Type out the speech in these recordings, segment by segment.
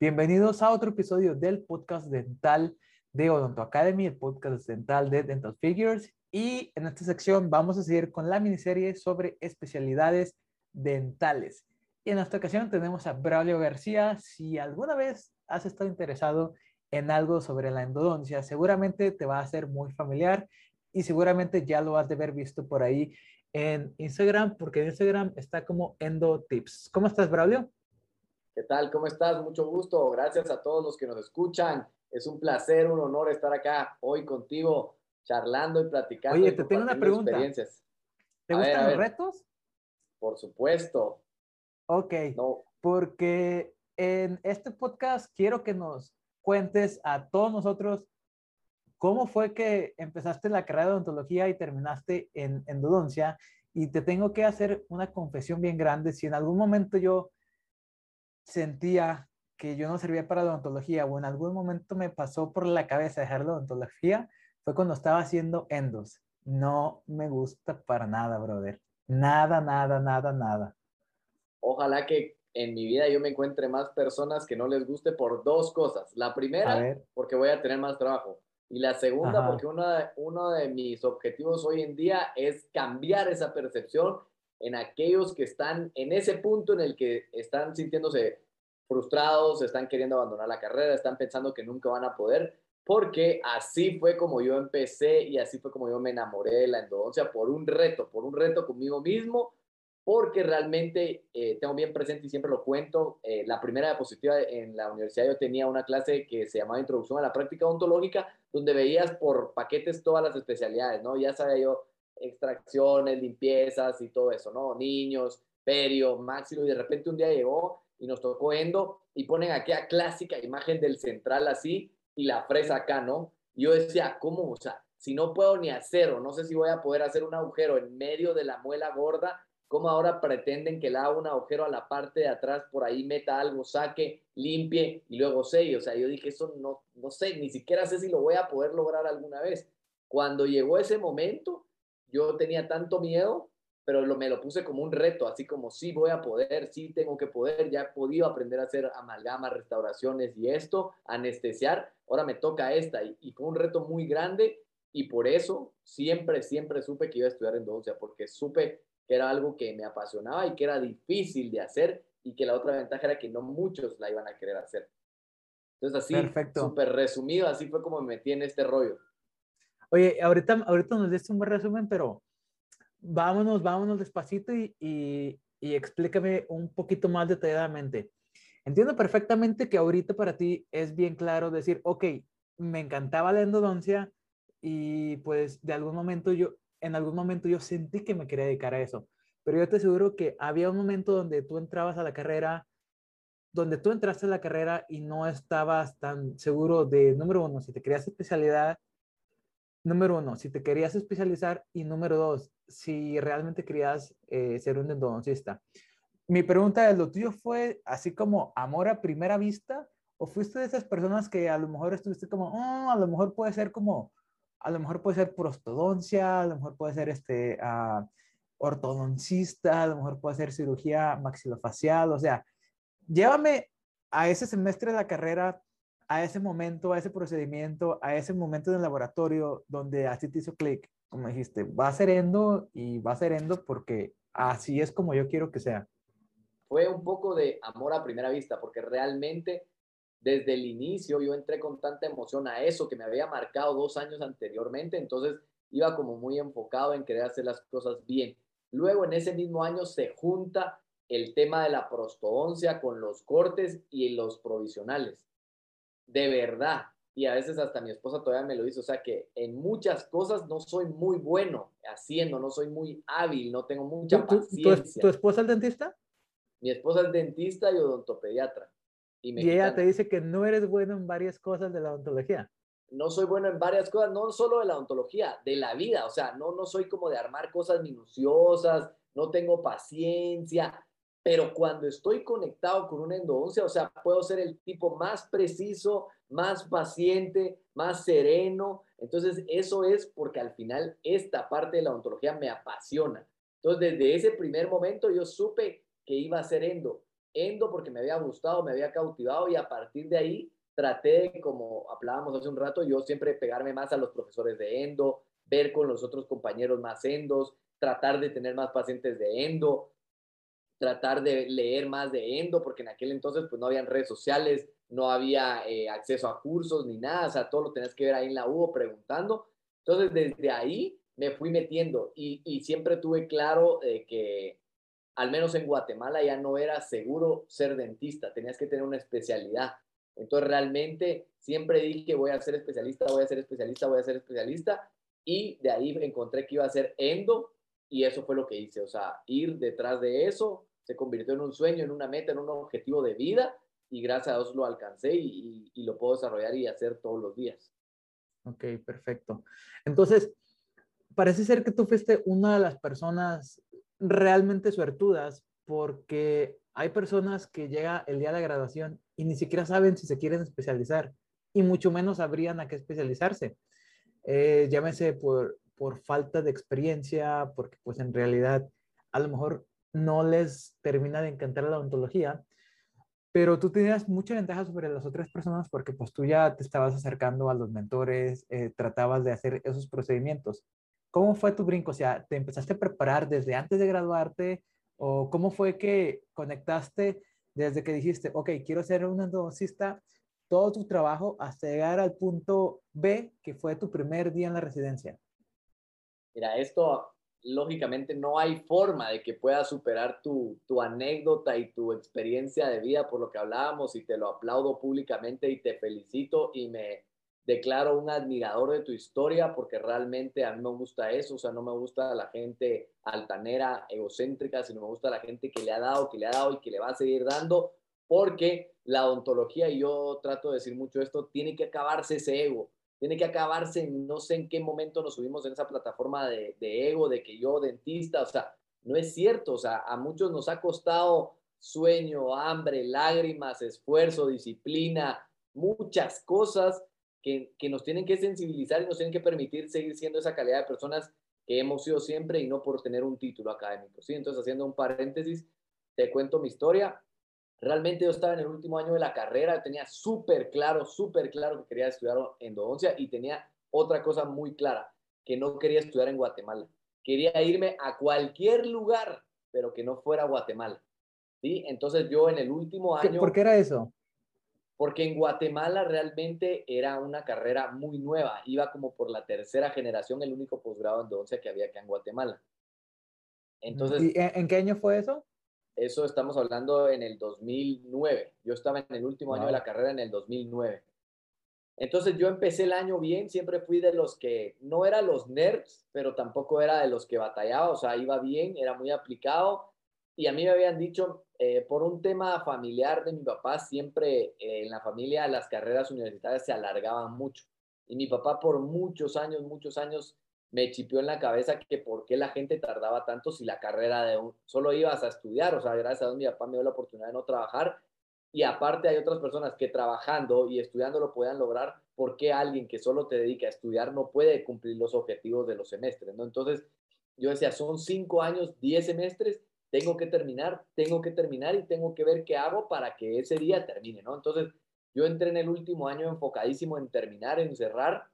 Bienvenidos a otro episodio del podcast dental de Odonto Academy, el podcast dental de Dental Figures. Y en esta sección vamos a seguir con la miniserie sobre especialidades dentales. Y en esta ocasión tenemos a Braulio García. Si alguna vez has estado interesado en algo sobre la endodoncia, seguramente te va a ser muy familiar y seguramente ya lo has de haber visto por ahí en Instagram, porque en Instagram está como Endo Tips. ¿Cómo estás, Braulio? ¿Qué tal? ¿Cómo estás? Mucho gusto. Gracias a todos los que nos escuchan. Es un placer, un honor estar acá hoy contigo, charlando y platicando. Oye, te tengo una pregunta. ¿Te gustan los retos? Por supuesto. Ok. Porque en este podcast quiero que nos cuentes a todos nosotros cómo fue que empezaste la carrera de odontología y terminaste en endodoncia. Y te tengo que hacer una confesión bien grande. Si en algún momento yo sentía que yo no servía para la odontología o en algún momento me pasó por la cabeza dejar la odontología, fue cuando estaba haciendo endos. No me gusta para nada, brother. Nada, nada, nada, nada. Ojalá que en mi vida yo me encuentre más personas que no les guste por dos cosas. La primera, porque voy a tener más trabajo. Y la segunda, porque uno de, uno de mis objetivos hoy en día es cambiar esa percepción en aquellos que están en ese punto en el que están sintiéndose frustrados, están queriendo abandonar la carrera, están pensando que nunca van a poder, porque así fue como yo empecé y así fue como yo me enamoré de la endodoncia por un reto, por un reto conmigo mismo, porque realmente eh, tengo bien presente y siempre lo cuento, eh, la primera diapositiva en la universidad yo tenía una clase que se llamaba Introducción a la Práctica Odontológica, donde veías por paquetes todas las especialidades, ¿no? Ya sabía yo extracciones, limpiezas y todo eso, ¿no? Niños, perio, máximo, y de repente un día llegó y nos tocó endo y ponen aquella clásica imagen del central así y la fresa acá, ¿no? Yo decía, ¿cómo? O sea, si no puedo ni hacer o no sé si voy a poder hacer un agujero en medio de la muela gorda, ¿cómo ahora pretenden que le haga un agujero a la parte de atrás, por ahí meta algo, saque, limpie y luego selle? O sea, yo dije, eso no, no sé, ni siquiera sé si lo voy a poder lograr alguna vez. Cuando llegó ese momento, yo tenía tanto miedo, pero lo, me lo puse como un reto, así como sí voy a poder, sí tengo que poder, ya he podido aprender a hacer amalgamas, restauraciones y esto, anestesiar, ahora me toca esta y, y fue un reto muy grande y por eso siempre, siempre supe que iba a estudiar endodoncia, porque supe que era algo que me apasionaba y que era difícil de hacer y que la otra ventaja era que no muchos la iban a querer hacer. Entonces así, súper resumido, así fue como me metí en este rollo. Oye, ahorita, ahorita nos diste un buen resumen, pero vámonos, vámonos despacito y, y, y explícame un poquito más detalladamente. Entiendo perfectamente que ahorita para ti es bien claro decir, ok, me encantaba la endodoncia y pues de algún momento yo, en algún momento yo sentí que me quería dedicar a eso. Pero yo te aseguro que había un momento donde tú entrabas a la carrera, donde tú entraste a la carrera y no estabas tan seguro de, número uno, si te querías especialidad, número uno, si te querías especializar y número dos, si realmente querías eh, ser un endodoncista. Mi pregunta es, ¿lo tuyo fue así como amor a primera vista o fuiste de esas personas que a lo mejor estuviste como, oh, a lo mejor puede ser como, a lo mejor puede ser prostodoncia, a lo mejor puede ser este uh, ortodoncista, a lo mejor puede ser cirugía maxilofacial, o sea, llévame a ese semestre de la carrera a ese momento, a ese procedimiento, a ese momento en el laboratorio donde así te hizo clic, como dijiste, va a ser y va a ser porque así es como yo quiero que sea. Fue un poco de amor a primera vista, porque realmente desde el inicio yo entré con tanta emoción a eso que me había marcado dos años anteriormente, entonces iba como muy enfocado en querer hacer las cosas bien. Luego en ese mismo año se junta el tema de la prostodoncia con los cortes y los provisionales de verdad. Y a veces hasta mi esposa todavía me lo dice, o sea que en muchas cosas no soy muy bueno haciendo, no soy muy hábil, no tengo mucha paciencia. ¿Tu, esposa es dentista? Mi esposa es dentista y odontopediatra. Y, y ella te dice que no eres bueno en varias cosas de la odontología. No soy bueno en varias cosas, no solo de la odontología, de la vida. O sea, no, no soy como de armar cosas minuciosas, no tengo paciencia, pero cuando estoy conectado con una endodoncia, o sea, puedo ser el tipo más preciso, más paciente, más sereno. Entonces, eso es porque al final esta parte de la odontología me apasiona. Entonces, desde ese primer momento yo supe que iba a ser endo. endo porque me había gustado, me había cautivado y a partir de ahí traté, como hablábamos hace un rato, yo siempre pegarme más a los profesores de endo, ver con los otros compañeros más endos, tratar de tener más pacientes de endo, tratar de leer más de endo, porque en aquel entonces pues no habían redes sociales, no había eh, acceso a cursos ni nada, o sea, todo lo tenías que ver ahí en la U preguntando. Entonces, desde ahí me fui metiendo y, y siempre tuve claro eh, que al menos en Guatemala ya no era seguro ser dentista, tenías que tener una especialidad. Entonces realmente siempre dije voy a ser especialista, voy a ser especialista, voy a ser especialista y de ahí encontré que iba a ser endo y eso fue lo que hice, o sea, ir detrás de eso se convirtió en un sueño, en una meta, en un objetivo de vida y gracias a Dios lo alcancé y, y, lo puedo desarrollar y hacer todos los días. Ok, perfecto. Entonces, parece ser que tú fuiste una de las personas realmente suertudas porque hay personas que llega el día de la graduación y ni siquiera saben si se quieren especializar y mucho menos sabrían a qué especializarse. Eh, llámese por, por falta de experiencia, porque pues en realidad a lo mejor no les termina de encantar la odontología, pero tú tenías mucha ventaja sobre las otras personas porque pues tú ya te estabas acercando a los mentores, eh, tratabas de hacer esos procedimientos. ¿Cómo fue tu brinco? O sea, ¿te empezaste a preparar desde antes de graduarte? ¿O cómo fue que conectaste desde que dijiste, ok, quiero ser un endodoncista, todo tu trabajo hasta llegar al punto B, que fue tu primer día en la residencia? Mira, esto lógicamente no hay forma de que puedas superar tu, tu anécdota y tu experiencia de vida por lo que hablábamos y te lo aplaudo públicamente y te felicito y me declaro un admirador de tu historia porque realmente a mí me gusta eso, o sea, no me gusta la gente altanera, egocéntrica, sino me gusta la gente que le ha dado, que le ha dado y que le va a seguir dando, porque la odontología, y yo trato de decir mucho esto, tiene que acabarse ese ego, tiene que acabarse, no sé en qué momento nos subimos en esa plataforma de, ego, de que yo dentista, o sea, no es cierto, o sea, a muchos nos ha costado sueño, hambre, lágrimas, esfuerzo, disciplina, muchas cosas que, que, nos tienen que sensibilizar y nos tienen que permitir seguir siendo esa calidad de personas que hemos sido siempre y no por tener un título académico. ¿sí? Entonces, haciendo un paréntesis, te cuento mi historia. Realmente yo estaba en el último año de la carrera, tenía súper claro, súper claro que quería estudiar endodoncia y tenía otra cosa muy clara, que no quería estudiar en Guatemala. Quería irme a cualquier lugar, pero que no fuera Guatemala. ¿sí? Entonces yo en el último año... ¿Por qué era eso? porque en Guatemala realmente era una carrera muy nueva, iba como por la tercera generación, el único posgrado en endodoncia que había acá en Guatemala. Entonces, ¿Y en qué año fue eso? Eso estamos hablando en el 2009. Yo estaba en el último año de la carrera en el 2009. Entonces yo empecé el año bien, siempre fui de los que no era los nerds, pero tampoco era de los que batallaba, o sea, iba bien, era muy aplicado. Y a mí me habían dicho, eh, por un tema familiar de mi papá, siempre eh, en la familia las carreras universitarias se alargaban mucho. Y mi papá por muchos años, muchos años me chipió en la cabeza que por qué la gente tardaba tanto si la carrera de un, solo ibas a estudiar, o sea, gracias a Dios mi papá me dio la oportunidad de no trabajar y aparte hay otras personas que trabajando y estudiando lo puedan lograr, ¿por qué alguien que solo te dedica a estudiar no puede cumplir los objetivos de los semestres? ¿no? Entonces, yo decía, son cinco años, diez semestres, tengo que terminar, tengo que terminar y tengo que ver qué hago para que ese día termine, ¿no? Entonces, yo entré en el último año enfocadísimo en terminar, en cerrar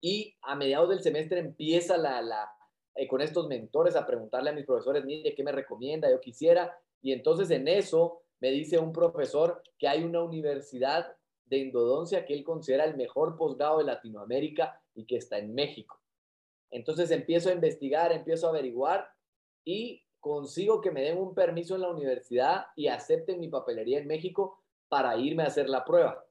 y a mediados del semestre empieza la, la eh, con estos mentores a preguntarle a mis profesores, mire, ¿qué me recomienda? Yo quisiera. Y entonces en eso me dice un profesor que hay una universidad de endodoncia que él considera el mejor posgrado de Latinoamérica y que está en México. Entonces empiezo a investigar, empiezo a averiguar y consigo que me den un permiso en la universidad y acepten mi papelería en México para irme a hacer la prueba.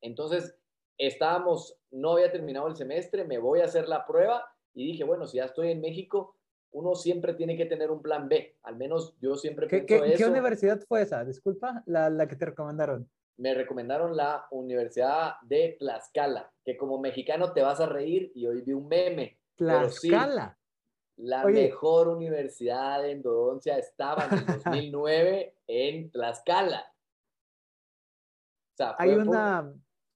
Entonces, estábamos, no había terminado el semestre, me voy a hacer la prueba y dije, bueno, si ya estoy en México, uno siempre tiene que tener un plan B. Al menos yo siempre ¿Qué, ¿qué, ¿Qué universidad fue esa? Disculpa, la, la que te recomendaron. Me recomendaron la Universidad de Tlaxcala, que como mexicano te vas a reír y hoy vi un meme. Tlaxcala. La mejor universidad de endodoncia estaba en el 2009 en Tlaxcala. hay una,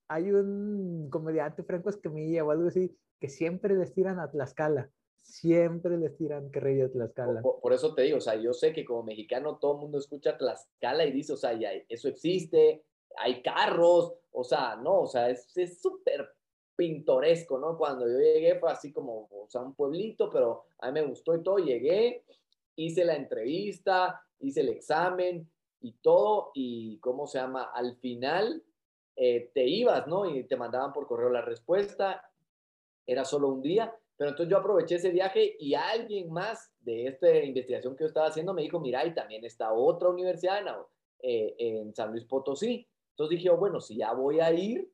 hay un comediante Franco Escamilla o algo así que siempre destinan a Tlaxcala. siempre les tiran que rey de Tlaxcala. Por, eso te digo, o sea, yo sé que como mexicano todo el mundo escucha Tlaxcala y dice, o sea, ya, eso existe, hay carros, o sea, no, o sea, es súper pintoresco, ¿no? Cuando yo llegué fue así como, o sea, un pueblito, pero a mí me gustó y todo, llegué, hice la entrevista, hice el examen y todo, y ¿cómo se llama? Al final eh, te ibas, ¿no? Y te mandaban por correo la respuesta, era solo un día, pero entonces yo aproveché ese viaje y alguien más de esta investigación que yo estaba haciendo me dijo, mira, y también está otra universidad en, eh, San Luis Potosí. Entonces dije, bueno, si ya voy a ir,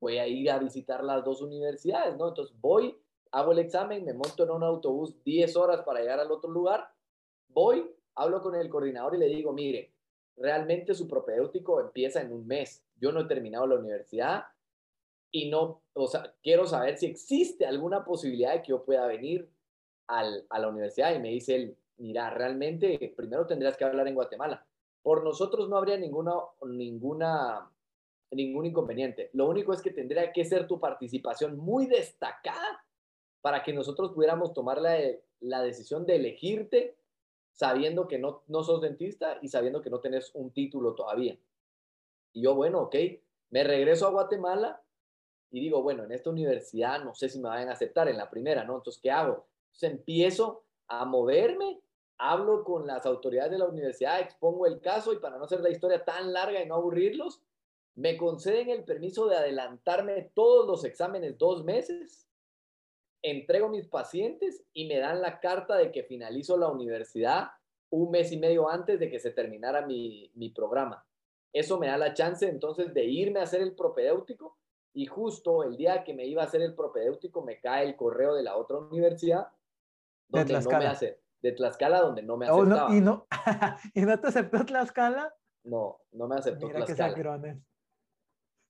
voy a ir a visitar las dos universidades, ¿no? Entonces voy, hago el examen, me monto en un autobús 10 horas para llegar al otro lugar, voy, hablo con el coordinador y le digo, mire, realmente su propedéutico empieza en un mes. Yo no he terminado la universidad y no, o sea, quiero saber si existe alguna posibilidad de que yo pueda venir a la universidad. Y me dice él, mira, realmente primero tendrías que hablar en Guatemala. Por nosotros no habría ninguna, ninguna ningún inconveniente. Lo único es que tendría que ser tu participación muy destacada para que nosotros pudiéramos tomar la decisión de elegirte sabiendo que no, no sos dentista y sabiendo que no tenés un título todavía. Y yo, bueno, ok, me regreso a Guatemala y digo, bueno, en esta universidad no sé si me van a aceptar en la primera, ¿no? Entonces, ¿qué hago? Entonces empiezo a moverme, hablo con las autoridades de la universidad, expongo el caso y para no hacer la historia tan larga y no aburrirlos, me conceden el permiso de adelantarme todos los exámenes dos meses, entrego mis pacientes y me dan la carta de que finalizo la universidad un mes y medio antes de que se terminara mi, programa. Eso me da la chance entonces de irme a hacer el propedéutico y justo el día que me iba a hacer el propedéutico me cae el correo de la otra universidad donde no me hace de Tlaxcala donde no me oh, aceptaba. ¿y, no, ¿Y no te aceptó Tlaxcala? No, no me aceptó Mira Tlaxcala.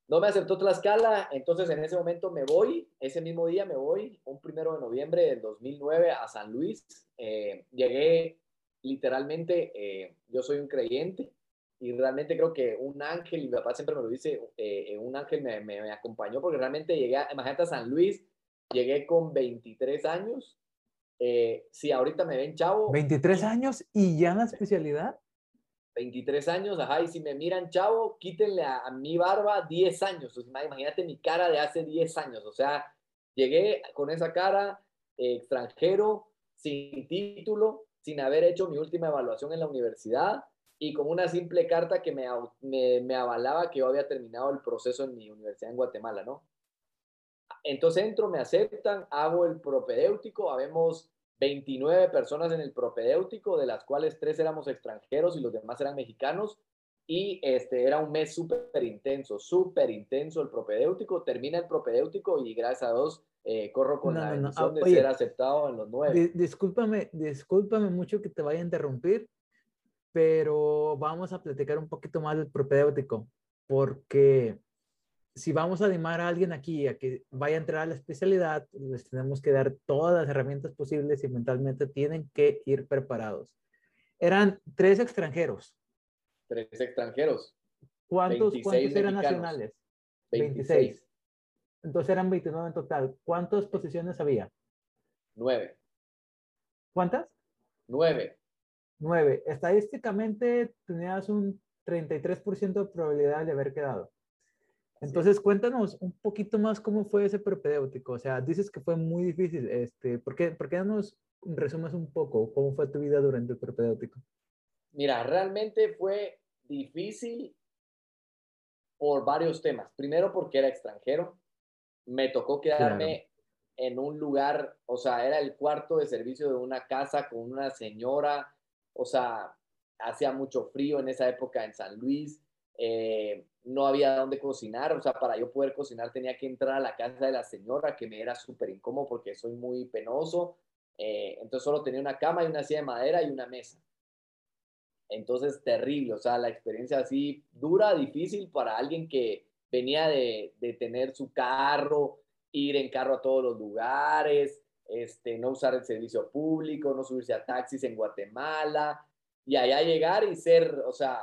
No me aceptó Tlaxcala, entonces en ese momento me voy, ese mismo día me voy, un primero de noviembre del 2009 a San Luis. Eh, llegué literalmente, eh, yo soy un creyente y realmente creo que un ángel, y mi papá siempre me lo dice, eh, un ángel me, me, acompañó porque realmente llegué, a, imagínate a San Luis, llegué con 23 años. si ahorita me ven chavo. 23 años y ya en la especialidad. 23 años, ajá, y si me miran chavo, quítenle a, mi barba 10 años. imagínate mi cara de hace 10 años. O sea, llegué con esa cara, extranjero, sin título, sin haber hecho mi última evaluación en la universidad y con una simple carta que me, me, me avalaba que yo había terminado el proceso en mi universidad en Guatemala, ¿no? Entonces entro, me aceptan, hago el propedéutico, habemos 29 personas en el propedéutico, de las cuales tres éramos extranjeros y los demás eran mexicanos. Y este era un mes súper intenso, súper intenso el propedéutico. Termina el propedéutico y gracias a Dios eh, corro con la bendición ah, de ser aceptado en los nueve. discúlpame, discúlpame mucho que te vaya a interrumpir, pero vamos a platicar un poquito más del propedéutico, porque si vamos a animar a alguien aquí a que vaya a entrar a la especialidad, les tenemos que dar todas las herramientas posibles y mentalmente tienen que ir preparados. Eran tres extranjeros. Tres extranjeros. ¿Cuántos, eran nacionales? 26. Entonces eran 29 en total. ¿Cuántas posiciones había? Nueve. ¿Cuántas? Nueve. Nueve. Estadísticamente tenías un 33% de probabilidad de haber quedado. Entonces, cuéntanos un poquito más cómo fue ese propedéutico. O sea, dices que fue muy difícil. Este, ¿por, qué, ¿Por qué nos resumes un poco cómo fue tu vida durante el propedéutico? Mira, realmente fue difícil por varios temas. Primero, porque era extranjero. Me tocó quedarme en un lugar, o sea, era el cuarto de servicio de una casa con una señora. O sea, hacía mucho frío en esa época en San Luis. Eh, no había dónde cocinar, o sea, para yo poder cocinar tenía que entrar a la casa de la señora, que me era súper incómodo porque soy muy penoso, eh, entonces solo tenía una cama y una silla de madera y una mesa. Entonces, terrible, o sea, la experiencia así dura, difícil para alguien que venía de, de tener su carro, ir en carro a todos los lugares, este, no usar el servicio público, no subirse a taxis en Guatemala, y allá llegar y ser, o sea,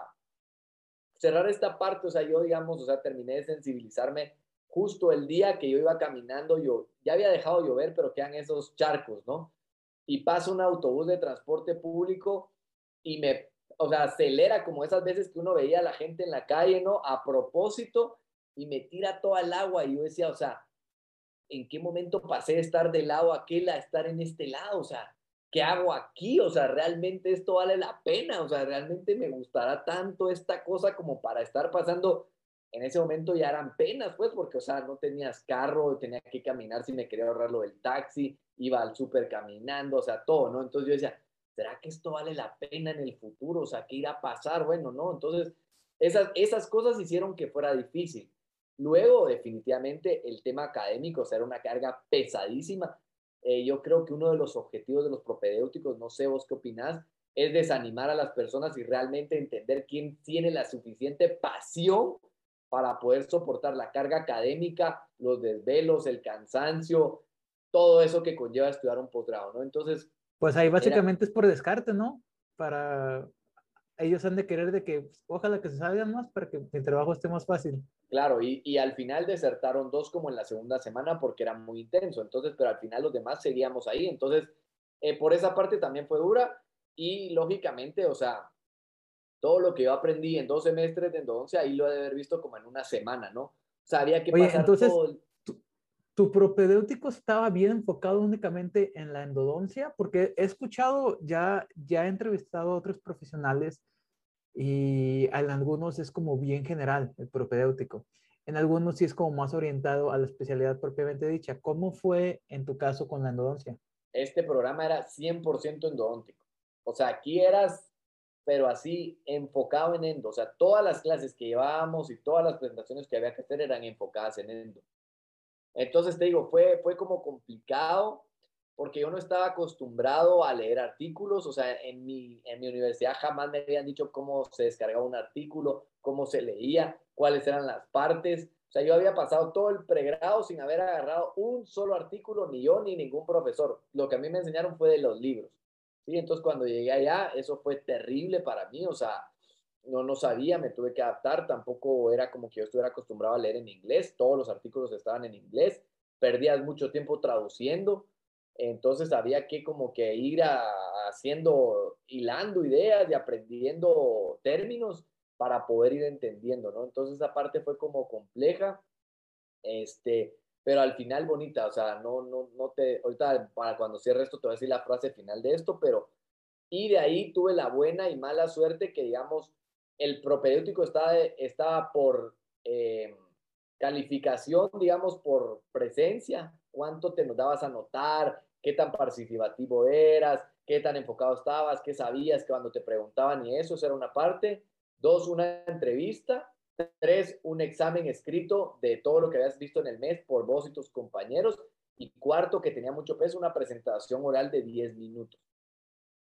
cerrar esta parte, o sea, yo digamos, o sea, terminé de sensibilizarme justo el día que yo iba caminando, yo ya había dejado llover, pero quedan esos charcos, ¿no? Y pasa un autobús de transporte público y me, o sea, acelera como esas veces que uno veía a la gente en la calle, ¿no? A propósito y me tira toda el agua y yo decía, o sea, ¿en qué momento pasé de estar del lado aquel a estar en este lado? O sea, ¿qué hago aquí? O sea, realmente esto vale la pena, o sea, realmente me gustará tanto esta cosa como para estar pasando. En ese momento ya eran penas, pues, porque, o sea, no tenías carro, tenía que caminar si me quería ahorrar lo del taxi, iba al súper caminando, o sea, todo, ¿no? Entonces yo decía, ¿será que esto vale la pena en el futuro? O sea, ¿qué irá a pasar? Bueno, no, entonces esas, esas cosas hicieron que fuera difícil. Luego, definitivamente, el tema académico, o sea, era una carga pesadísima. Eh, yo creo que uno de los objetivos de los propedéuticos, no sé vos qué opinás, es desanimar a las personas y realmente entender quién tiene la suficiente pasión para poder soportar la carga académica, los desvelos, el cansancio, todo eso que conlleva estudiar un posgrado, ¿no? Entonces... Pues ahí básicamente es por descarte, ¿no? Para... Ellos han de querer de que ojalá que se salgan más para que el trabajo esté más fácil. Claro, y, y, al final desertaron dos como en la segunda semana porque era muy intenso, entonces, pero al final los demás seguíamos ahí, entonces, eh, por esa parte también fue dura y lógicamente, o sea, todo lo que yo aprendí en dos semestres de endodoncia, ahí lo he de haber visto como en una semana, ¿no? O sea, había que pasar entonces, todo tu, tu propedéutico estaba bien enfocado únicamente en la endodoncia, porque he escuchado, ya, ya he entrevistado a otros profesionales y en algunos es como bien general el propedéutico. En algunos sí es como más orientado a la especialidad propiamente dicha. ¿Cómo fue en tu caso con la endodoncia? Este programa era 100% endodóntico. O sea, aquí eras, pero así enfocado en endo. O sea, todas las clases que llevábamos y todas las presentaciones que había que hacer eran enfocadas en endo. Entonces te digo, fue, fue como complicado porque yo no estaba acostumbrado a leer artículos, o sea, en mi, en mi universidad jamás me habían dicho cómo se descargaba un artículo, cómo se leía, cuáles eran las partes. O sea, yo había pasado todo el pregrado sin haber agarrado un solo artículo, ni yo ni ningún profesor. Lo que a mí me enseñaron fue de los libros. ¿sí? Entonces, cuando llegué allá, eso fue terrible para mí, o sea, no, no sabía, me tuve que adaptar, tampoco era como que yo estuviera acostumbrado a leer en inglés, todos los artículos estaban en inglés, perdías mucho tiempo traduciendo, entonces había que como que ir haciendo, hilando ideas y aprendiendo términos para poder ir entendiendo, ¿no? Entonces esa parte fue como compleja, este, pero al final bonita, o sea, no, no, no te, ahorita para cuando cierre esto te voy a decir la frase final de esto, pero, y de ahí tuve la buena y mala suerte que, digamos, el propedéutico estaba, estaba por eh, calificación, digamos, por presencia, cuánto te nos dabas a notar, qué tan participativo eras, qué tan enfocado estabas, qué sabías cuando te preguntaban y eso, eso era una parte. Dos, una entrevista. Tres, un examen escrito de todo lo que habías visto en el mes por vos y tus compañeros. Y cuarto, que tenía mucho peso, una presentación oral de 10 minutos.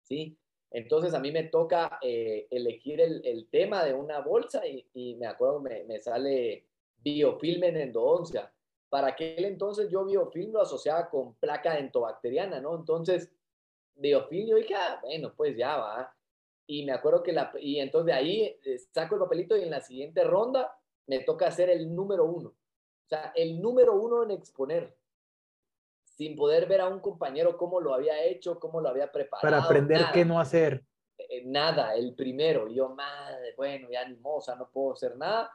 ¿Sí? Entonces a mí me toca eh, elegir el, tema de una bolsa y, me acuerdo, me, me sale biofilm en endodoncia para aquel entonces yo biofilm lo asociaba con placa entobacteriana, ¿no? Entonces, biofilm, yo dije, ah, bueno, pues ya va. Y me acuerdo que la, y entonces de ahí eh, saco el papelito y en la siguiente ronda me toca hacer el número uno. O sea, el número uno en exponer, sin poder ver a un compañero cómo lo había hecho, cómo lo había preparado. Para aprender qué no hacer. Eh, nada, el primero. Y yo, madre, bueno, ya ni moza, no puedo hacer nada.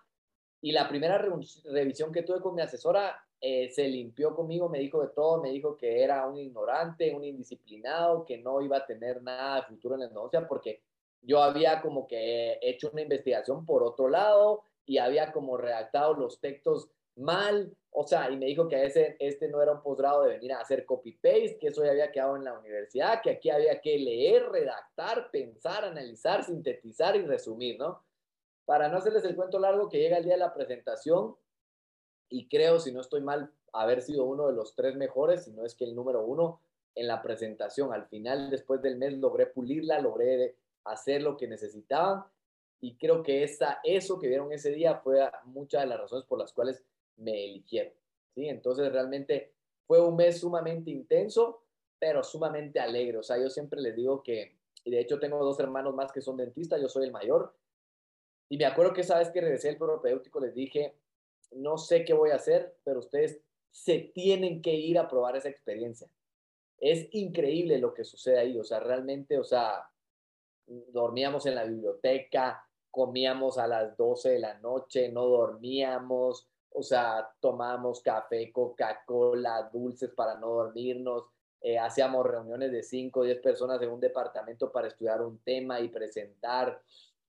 Y la primera revisión que tuve con mi asesora, eh, se limpió conmigo, me dijo de todo, me dijo que era un ignorante, un indisciplinado, que no iba a tener nada de futuro en la endodoncia porque yo había como que hecho una investigación por otro lado y había como redactado los textos mal, o sea, y me dijo que ese, este no era un posgrado de venir a hacer copy-paste, que eso ya había quedado en la universidad, que aquí había que leer, redactar, pensar, analizar, sintetizar y resumir, ¿no? Para no hacerles el cuento largo, que llega el día de la presentación, y creo, si no estoy mal, haber sido uno de los tres mejores, si no es que el número uno en la presentación. Al final, después del mes, logré pulirla, logré hacer lo que necesitaban y creo que esa, eso que vieron ese día fue muchas de las razones por las cuales me eligieron. ¿sí? Entonces, realmente fue un mes sumamente intenso, pero sumamente alegre. O sea, yo siempre les digo que, y de hecho tengo dos hermanos más que son dentistas, yo soy el mayor, y me acuerdo que esa vez que regresé al propedéutico les dije, no sé qué voy a hacer, pero ustedes se tienen que ir a probar esa experiencia. Es increíble lo que sucede ahí, o sea, realmente, o sea, dormíamos en la biblioteca, comíamos a las 12 de la noche, no dormíamos, o sea, tomábamos café, Coca-Cola, dulces para no dormirnos, eh, hacíamos reuniones de 5 o 10 personas en un departamento para estudiar un tema y presentar.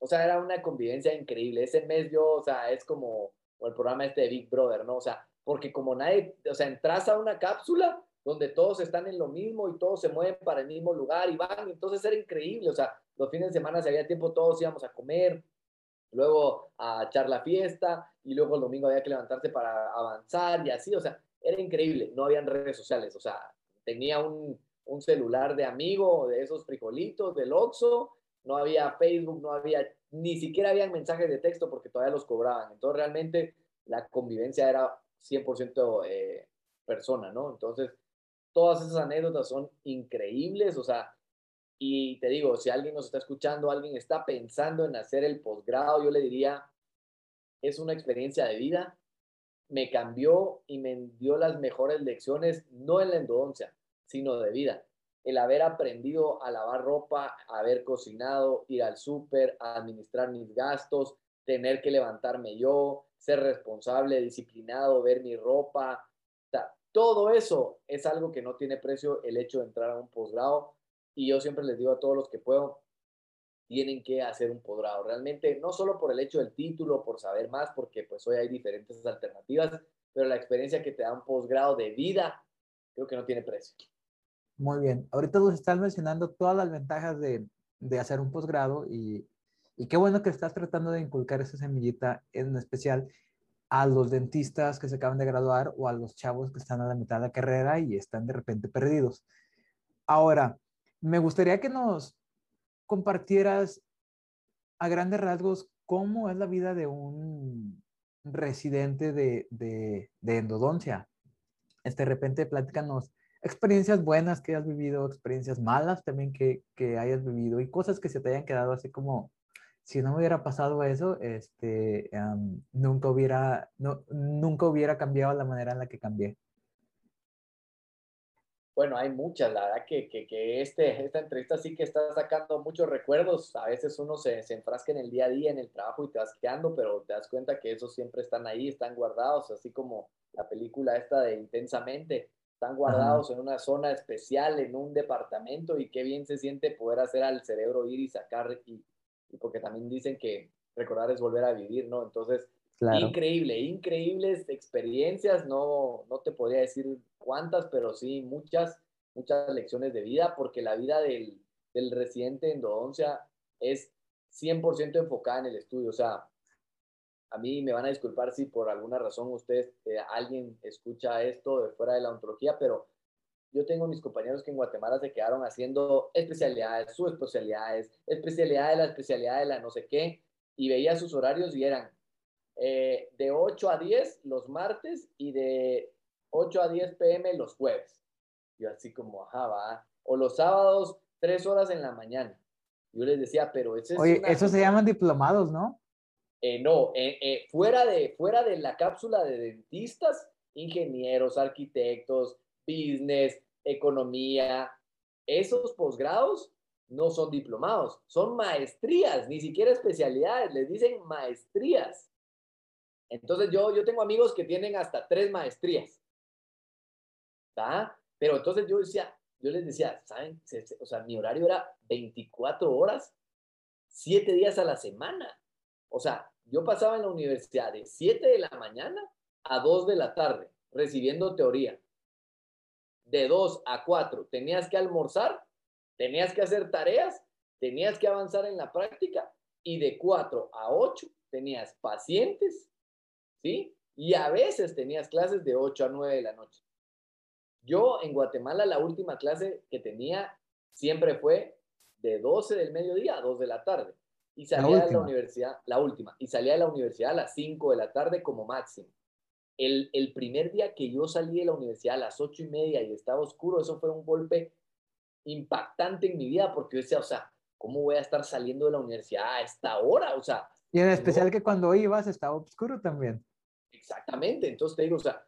O sea, era una convivencia increíble. Ese mes yo, o sea, es como, el programa este de Big Brother, ¿no? O sea, porque como nadie, o sea, entras a una cápsula donde todos están en lo mismo y todos se mueven para el mismo lugar y van, entonces era increíble, o sea, los fines de semana, si había tiempo, todos íbamos a comer, luego a echar la fiesta y luego el domingo había que levantarse para avanzar y así, o sea, era increíble, no habían redes sociales, o sea, tenía un, un celular de amigo de esos frijolitos del Oxxo, no había Facebook, no había, ni siquiera había mensajes de texto porque todavía los cobraban, entonces realmente la convivencia era 100% eh, persona, ¿no? Entonces, todas esas anécdotas son increíbles, o sea, y te digo, si alguien nos está escuchando, alguien está pensando en hacer el posgrado, yo le diría, es una experiencia de vida, me cambió y me dio las mejores lecciones, no en la endodoncia, sino de vida. El haber aprendido a lavar ropa, haber cocinado, ir al súper, administrar mis gastos, tener que levantarme yo, ser responsable, disciplinado, ver mi ropa. todo eso es algo que no tiene precio el hecho de entrar a un posgrado y yo siempre les digo a todos los que puedo, tienen que hacer un posgrado. Realmente, no solo por el hecho del título, por saber más, porque pues hoy hay diferentes alternativas, pero la experiencia que te da un posgrado de vida, creo que no tiene precio. Muy bien. Ahorita nos están mencionando todas las ventajas de, de hacer un posgrado y, y qué bueno que estás tratando de inculcar esa semillita en especial a los dentistas que se acaban de graduar o a los chavos que están a la mitad de la carrera y están de repente perdidos. Ahora, me gustaría que nos compartieras a grandes rasgos cómo es la vida de un residente de, de, de endodoncia. Este, de repente, platícanos experiencias buenas que hayas vivido, experiencias malas también que, que hayas vivido y cosas que se te hayan quedado así como, si no me hubiera pasado eso, este, nunca, hubiera, no, nunca hubiera cambiado la manera en la que cambié. Bueno, hay muchas, la verdad que, que, este, esta entrevista sí que está sacando muchos recuerdos. A veces uno se, se, enfrasca en el día a día, en el trabajo y te vas quedando, pero te das cuenta que esos siempre están ahí, están guardados, así como la película esta de Intensamente, están guardados en una zona especial, en un departamento y qué bien se siente poder hacer al cerebro ir y sacar, y, y porque también dicen que recordar es volver a vivir, ¿no? Entonces, Increíble, increíbles experiencias, no, no te podría decir cuántas, pero sí muchas, muchas lecciones de vida, porque la vida del, del residente endodoncia es 100% enfocada en el estudio. O sea, a mí me van a disculpar si por alguna razón ustedes, eh, alguien escucha esto de fuera de la ontología, pero yo tengo mis compañeros que en Guatemala se quedaron haciendo especialidades, subespecialidades, especialidad de la especialidad de la no sé qué, y veía sus horarios y eran eh, de 8 a 10 los martes y de 8 a 10 pm los jueves. Yo así como, ajá, va. O los sábados, 3 horas en la mañana. Yo les decía, pero ese es... Oye, eso se llaman diplomados, ¿no? Eh, no, eh, fuera, de, fuera de la cápsula de dentistas, ingenieros, arquitectos, business, economía, esos posgrados no son diplomados, son maestrías, ni siquiera especialidades, les dicen maestrías. Entonces yo, yo tengo amigos que tienen hasta tres maestrías. ¿Está? Pero entonces yo decía, yo les decía, ¿saben? O sea, mi horario era 24 horas, 7 días a la semana. O sea, yo pasaba en la universidad de 7 de la mañana a 2 de la tarde, recibiendo teoría. De 2 a 4 tenías que almorzar, tenías que hacer tareas, tenías que avanzar en la práctica y de 4 a 8 tenías pacientes ¿sí? Y a veces tenías clases de 8 a 9 de la noche. Yo en Guatemala la última clase que tenía siempre fue de 12 del mediodía a 2 de la tarde. Y salía de la universidad, la última, y salía de la universidad a las 5 de la tarde como máximo. El, el primer día que yo salí de la universidad a las 8 y media y estaba oscuro, eso fue un golpe impactante en mi vida porque yo decía, o sea, ¿cómo voy a estar saliendo de la universidad a esta hora? O sea... Y en especial que cuando ibas estaba oscuro también. Exactamente, entonces te digo, o sea,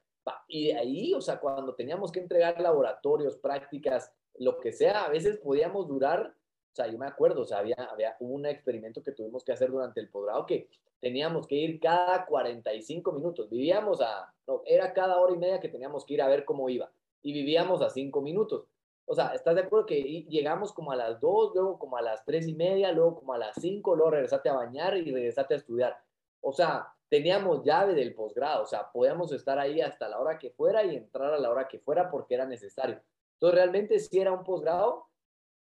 y de ahí, o sea, cuando teníamos que entregar laboratorios, prácticas, lo que sea, a veces podíamos durar, o sea, yo me acuerdo, o sea, había, había un experimento que tuvimos que hacer durante el posgrado que teníamos que ir cada 45 minutos, vivíamos a, no, era cada hora y media que teníamos que ir a ver cómo iba, y vivíamos a 5 minutos. O sea, ¿estás de acuerdo que llegamos como a las 2, luego como a las 3 y media, luego como a las 5, luego regresaste a bañar y regresaste a estudiar? O sea, teníamos llave del posgrado, o sea, podíamos estar ahí hasta la hora que fuera y entrar a la hora que fuera porque era necesario. Entonces, realmente si era un posgrado,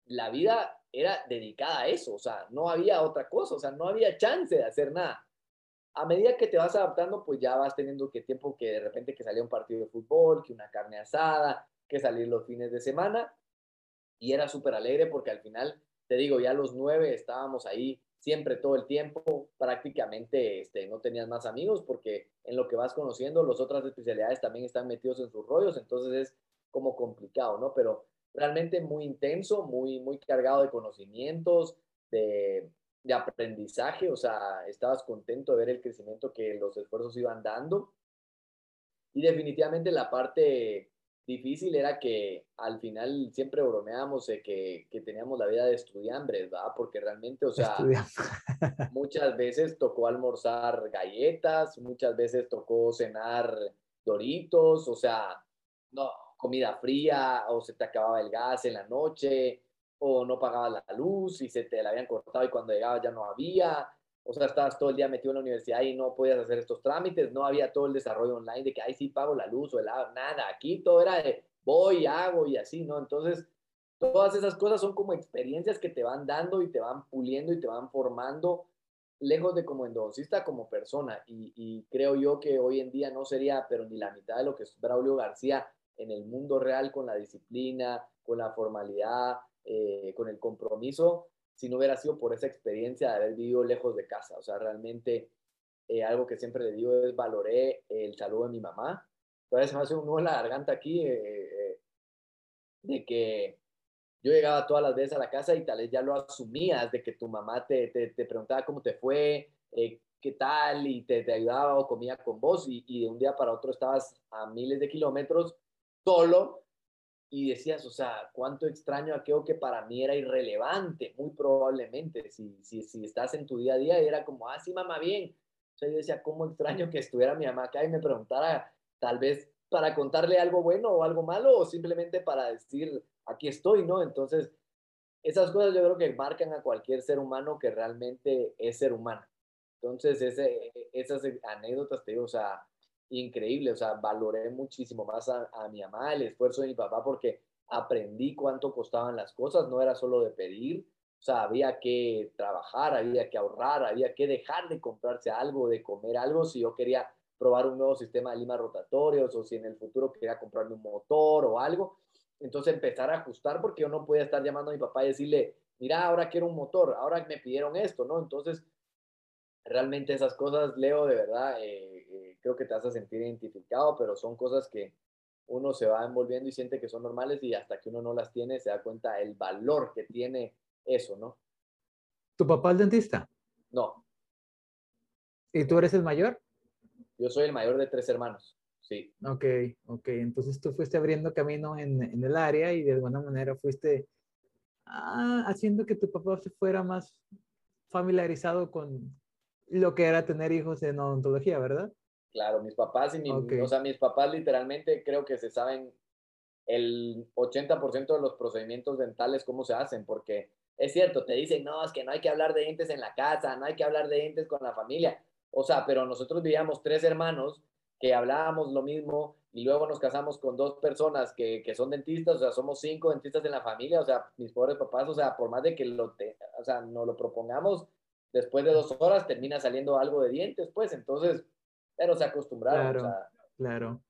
la vida era dedicada a eso, o sea, no había otra cosa, o sea, no había chance de hacer nada. A medida que te vas adaptando, pues ya vas teniendo que tiempo que de repente que salía un partido de fútbol, que una carne asada, que salir los fines de semana. Y era súper alegre porque al final, te digo, ya los nueve estábamos ahí siempre todo el tiempo, prácticamente este, no tenías más amigos porque en lo que vas conociendo, las otras especialidades también están metidos en sus rollos, entonces es como complicado, ¿no? Pero realmente muy intenso, muy, muy cargado de conocimientos, de, de aprendizaje, o sea, estabas contento de ver el crecimiento que los esfuerzos iban dando. Y definitivamente la parte difícil era que al final siempre bromeábamos de que, que teníamos la vida de estudiambres, ¿verdad? Porque realmente, o sea, muchas veces tocó almorzar galletas, muchas veces tocó cenar doritos, o sea, no, comida fría, o se te acababa el gas en la noche, o no pagaba la luz y se te la habían cortado y cuando llegaba ya no había o sea, estabas todo el día metido en la universidad y no podías hacer estos trámites, no había todo el desarrollo online de que, ay, sí pago la luz o el agua, nada, aquí todo era de voy, hago y así, ¿no? Entonces, todas esas cosas son como experiencias que te van dando y te van puliendo y te van formando lejos de como endodoncista, como persona. Y, creo yo que hoy en día no sería, pero ni la mitad de lo que es Braulio García en el mundo real con la disciplina, con la formalidad, eh, con el compromiso, si no hubiera sido por esa experiencia de haber vivido lejos de casa. O sea, realmente eh, algo que siempre le digo es valoré el saludo de mi mamá. Todavía se me hace un nudo en la garganta aquí eh, eh, de que yo llegaba todas las veces a la casa y tal vez ya lo asumías de que tu mamá te, te, te preguntaba cómo te fue, qué tal y te, te, ayudaba o comía con vos y, y de un día para otro estabas a miles de kilómetros solo y decías, o sea, cuánto extraño aquello que para mí era irrelevante, muy probablemente, si, si, estás en tu día a día era como, ah, sí, mamá, bien. O sea, yo decía, cómo extraño que estuviera mi mamá acá y me preguntara, tal vez para contarle algo bueno o algo malo, o simplemente para decir, aquí estoy, ¿no? Entonces, esas cosas yo creo que marcan a cualquier ser humano que realmente es ser humano. Entonces, ese, esas anécdotas, te digo, o sea, increíble, o sea, valoré muchísimo más a, mi mamá, el esfuerzo de mi papá, porque aprendí cuánto costaban las cosas, no era solo de pedir, o sea, había que trabajar, había que ahorrar, había que dejar de comprarse algo, de comer algo, si yo quería probar un nuevo sistema de limas rotatorios o si en el futuro quería comprarme un motor o algo. Entonces empezar a ajustar porque yo no podía estar llamando a mi papá y decirle, mira, ahora quiero un motor, ahora me pidieron esto, ¿no? Entonces, realmente esas cosas, Leo, de verdad, eh, creo que te vas a sentir identificado, pero son cosas que uno se va envolviendo y siente que son normales y hasta que uno no las tiene se da cuenta el valor que tiene eso, ¿no? ¿Tu papá es dentista? No. ¿Y tú eres el mayor? Yo soy el mayor de tres hermanos, sí. Ok, ok. Entonces tú fuiste abriendo camino en, en el área y de alguna manera fuiste ah, haciendo que tu papá se fuera más familiarizado con lo que era tener hijos en odontología, ¿verdad? Claro, mis papás y mi, o sea, mis papás literalmente creo que se saben el 80% de los procedimientos dentales cómo se hacen, porque es cierto, te dicen, no, es que no hay que hablar de dientes en la casa, no hay que hablar de dientes con la familia. O sea, pero nosotros vivíamos tres hermanos que hablábamos lo mismo y luego nos casamos con dos personas que, que son dentistas, o sea, somos cinco dentistas en la familia, o sea, mis pobres papás, o sea, por más de que lo, te, o sea, no lo propongamos, después de dos horas termina saliendo algo de dientes, pues, entonces pero se acostumbraron. Claro, claro.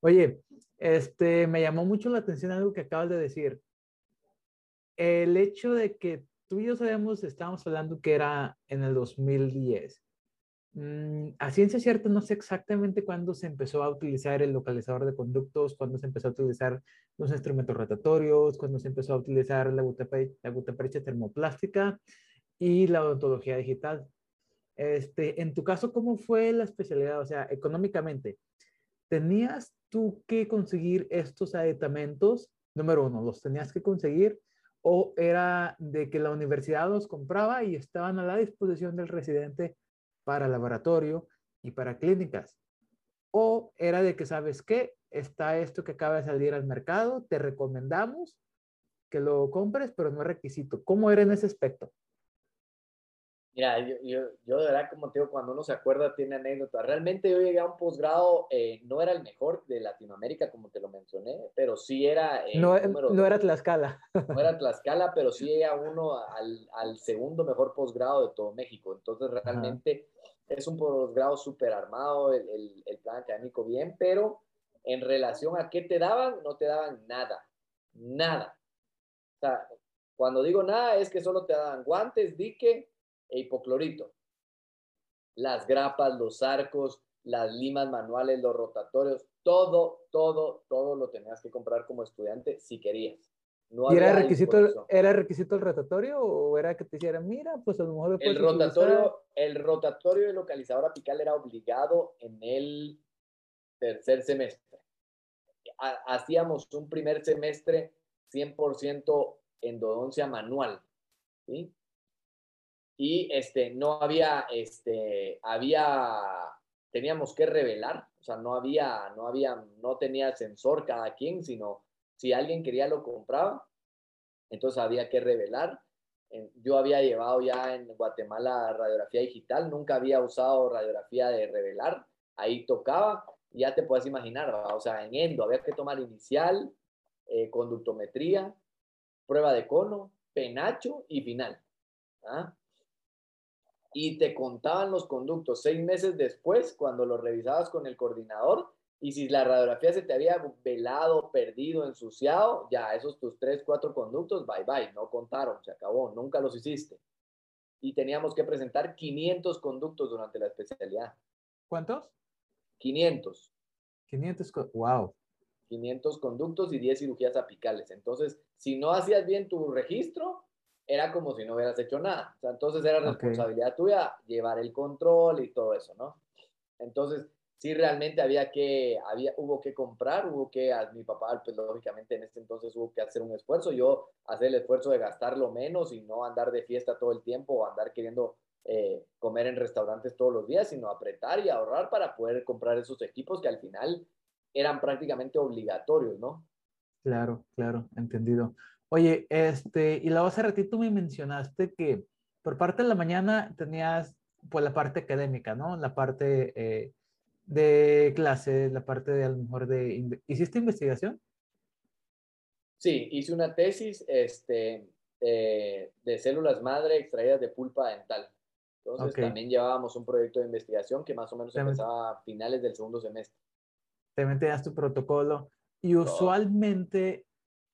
Oye, este, me llamó mucho la atención algo que acabas de decir. El hecho de que tú y yo sabemos, estábamos hablando que era en el 2010. Mm, a ciencia cierta, no sé exactamente cuándo se empezó a utilizar el localizador de conductos, cuándo se empezó a utilizar los instrumentos rotatorios, cuándo se empezó a utilizar la gutapericia termoplástica y la odontología digital. Este, en tu caso, ¿cómo fue la especialidad? O sea, económicamente, ¿tenías tú que conseguir estos aditamentos? Número uno, ¿los tenías que conseguir? ¿O era de que la universidad los compraba y estaban a la disposición del residente para laboratorio y para clínicas? ¿O era de que, ¿sabes qué? Está esto que acaba de salir al mercado, te recomendamos que lo compres, pero no es requisito. ¿Cómo era en ese aspecto? Mira, yo, yo, yo, de verdad, como te digo, cuando uno se acuerda, tiene anécdota. Realmente yo llegué a un posgrado, eh, no era el mejor de Latinoamérica, como te lo mencioné, pero sí era... Eh, no, no era Tlaxcala. No era Tlaxcala, pero sí llegué a uno al, al segundo mejor posgrado de todo México. Entonces, realmente es un posgrado súper armado, el, el, el plan académico bien, pero en relación a qué te daban, no te daban nada, nada. O sea, cuando digo nada, es que solo te daban guantes, dique e hipoclorito. Las grapas, los arcos, las limas manuales, los rotatorios, todo, todo, todo lo tenías que comprar como estudiante si querías. No ¿Y era requisito, era requisito el rotatorio o era que te hicieran, mira, pues a lo mejor... El rotatorio, el rotatorio de localizador apical era obligado en el tercer semestre. Hacíamos un primer semestre 100% endodoncia manual, ¿sí? Y este, no había, este, había, teníamos que revelar, o sea, no había, no había, no tenía sensor cada quien, sino si alguien quería lo compraba, entonces había que revelar. Yo había llevado ya en Guatemala radiografía digital, nunca había usado radiografía de revelar, ahí tocaba, ya te puedes imaginar, o sea, en endo había que tomar inicial, eh, conductometría, prueba de cono, penacho y final. ¿ah? Y te contaban los conductos seis meses después, cuando lo revisabas con el coordinador, y si la radiografía se te había velado, perdido, ensuciado, ya esos tus tres, cuatro conductos, bye bye, no contaron, se acabó, nunca los hiciste. Y teníamos que presentar 500 conductos durante la especialidad. ¿Cuántos? 500. 500, wow. 500 conductos y 10 cirugías apicales. Entonces, si no hacías bien tu registro, era como si no hubieras hecho nada. O sea, entonces era responsabilidad tuya llevar el control y todo eso, ¿no? Entonces, sí realmente había que, había, hubo que comprar, hubo que, a mi papá, pues lógicamente en ese entonces hubo que hacer un esfuerzo, yo hacer el esfuerzo de gastarlo menos y no andar de fiesta todo el tiempo o andar queriendo eh, comer en restaurantes todos los días, sino apretar y ahorrar para poder comprar esos equipos que al final eran prácticamente obligatorios, ¿no? Claro, claro, entendido. Oye, este, y luego hace ratito me mencionaste que por parte de la mañana tenías pues la parte académica, ¿no? La parte eh, de clases, la parte de a lo mejor de... ¿Hiciste investigación? Sí, hice una tesis este, de células madre extraídas de pulpa dental. Entonces también llevábamos un proyecto de investigación que más o menos empezaba a finales del segundo semestre. También tenías tu protocolo. Y usualmente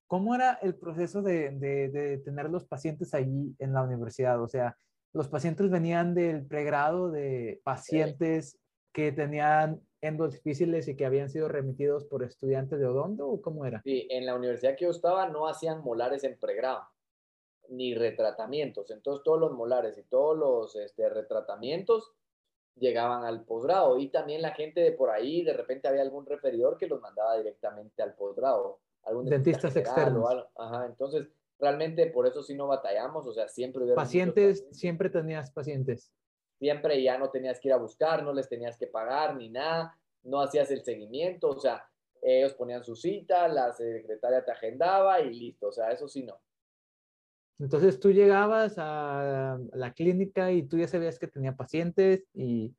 ¿Cómo era el proceso de, tener los pacientes allí en la universidad? O sea, los pacientes venían del pregrado de pacientes que tenían endos difíciles y que habían sido remitidos por estudiantes de Odondo o cómo era? Sí, en la universidad que yo estaba no hacían molares en pregrado ni retratamientos. Entonces todos los molares y todos los este, retratamientos llegaban al posgrado y también la gente de por ahí, de repente había algún referidor que los mandaba directamente al posgrado algún dentistas externos. Ajá, entonces realmente por eso sí no batallamos, o sea, siempre pacientes, siempre tenías pacientes. Siempre ya no tenías que ir a buscar, no les tenías que pagar ni nada, no hacías el seguimiento, o sea, ellos ponían su cita, la secretaria te agendaba y listo, o sea, eso sí no. Entonces tú llegabas a la clínica y tú ya sabías que tenía pacientes y,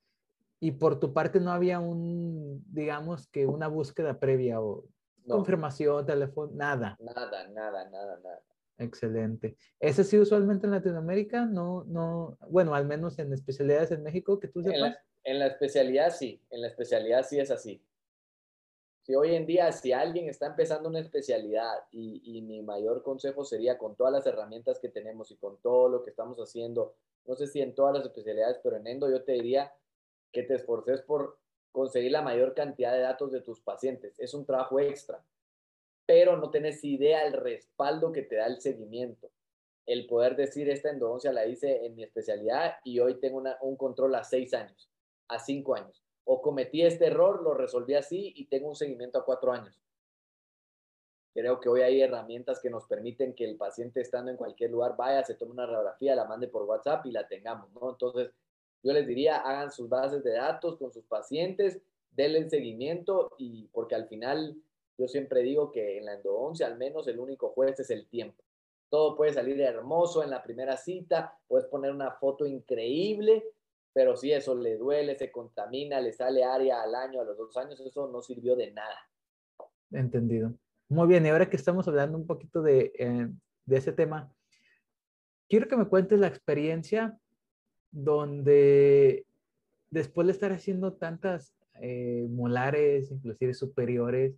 y por tu parte no había un, digamos que una búsqueda previa o confirmación, teléfono, nada. Nada, nada, nada, nada. Excelente. ¿Ese sí usualmente en Latinoamérica? No, no, bueno, al menos en especialidades en México que tú sepas. En la, en la especialidad sí, en la especialidad sí es así. Si hoy en día, si alguien está empezando una especialidad y, y, mi mayor consejo sería con todas las herramientas que tenemos y con todo lo que estamos haciendo, no sé si en todas las especialidades, pero en endo yo te diría que te esforces por conseguir la mayor cantidad de datos de tus pacientes. Es un trabajo extra, pero no tenés idea del respaldo que te da el seguimiento. el poder decir esta endodoncia la hice en mi especialidad y hoy tengo un control a seis años, a cinco años. O cometí este error, lo resolví así y tengo un seguimiento a cuatro años. Creo que hoy hay herramientas que nos permiten que el paciente estando en cualquier lugar vaya, se tome una radiografía, la mande por WhatsApp y la tengamos, ¿no? Entonces, yo les diría, hagan sus bases de datos con sus pacientes, denle el seguimiento y porque al final yo siempre digo que en la endodoncia al menos el único juez es el tiempo. Todo puede salir hermoso en la primera cita, puedes poner una foto increíble, pero si eso le duele, se contamina, le sale área al año, a los dos años, eso no sirvió de nada. Entendido. Muy bien, y ahora que estamos hablando un poquito de, eh, de ese tema, quiero que me cuentes la experiencia donde después de estar haciendo tantas eh, molares, inclusive superiores,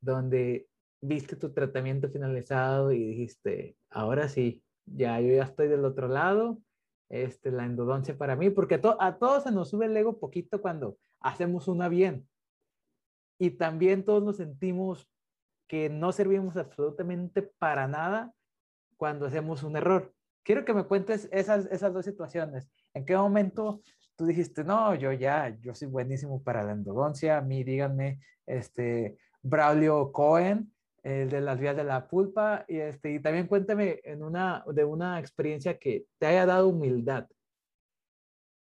donde viste tu tratamiento finalizado y dijiste, ahora sí, ya yo ya estoy del otro lado, este, la endodoncia para mí, porque a, todos se nos sube el ego poquito cuando hacemos una bien. Y también todos nos sentimos que no servimos absolutamente para nada cuando hacemos un error. Quiero que me cuentes esas, esas dos situaciones. ¿En qué momento tú dijiste, no, yo ya, yo soy buenísimo para la endodoncia, a mí díganme, este, Braulio Cohen, el de las vías de la pulpa, y, este, y también cuéntame en una, de una experiencia que te haya dado humildad.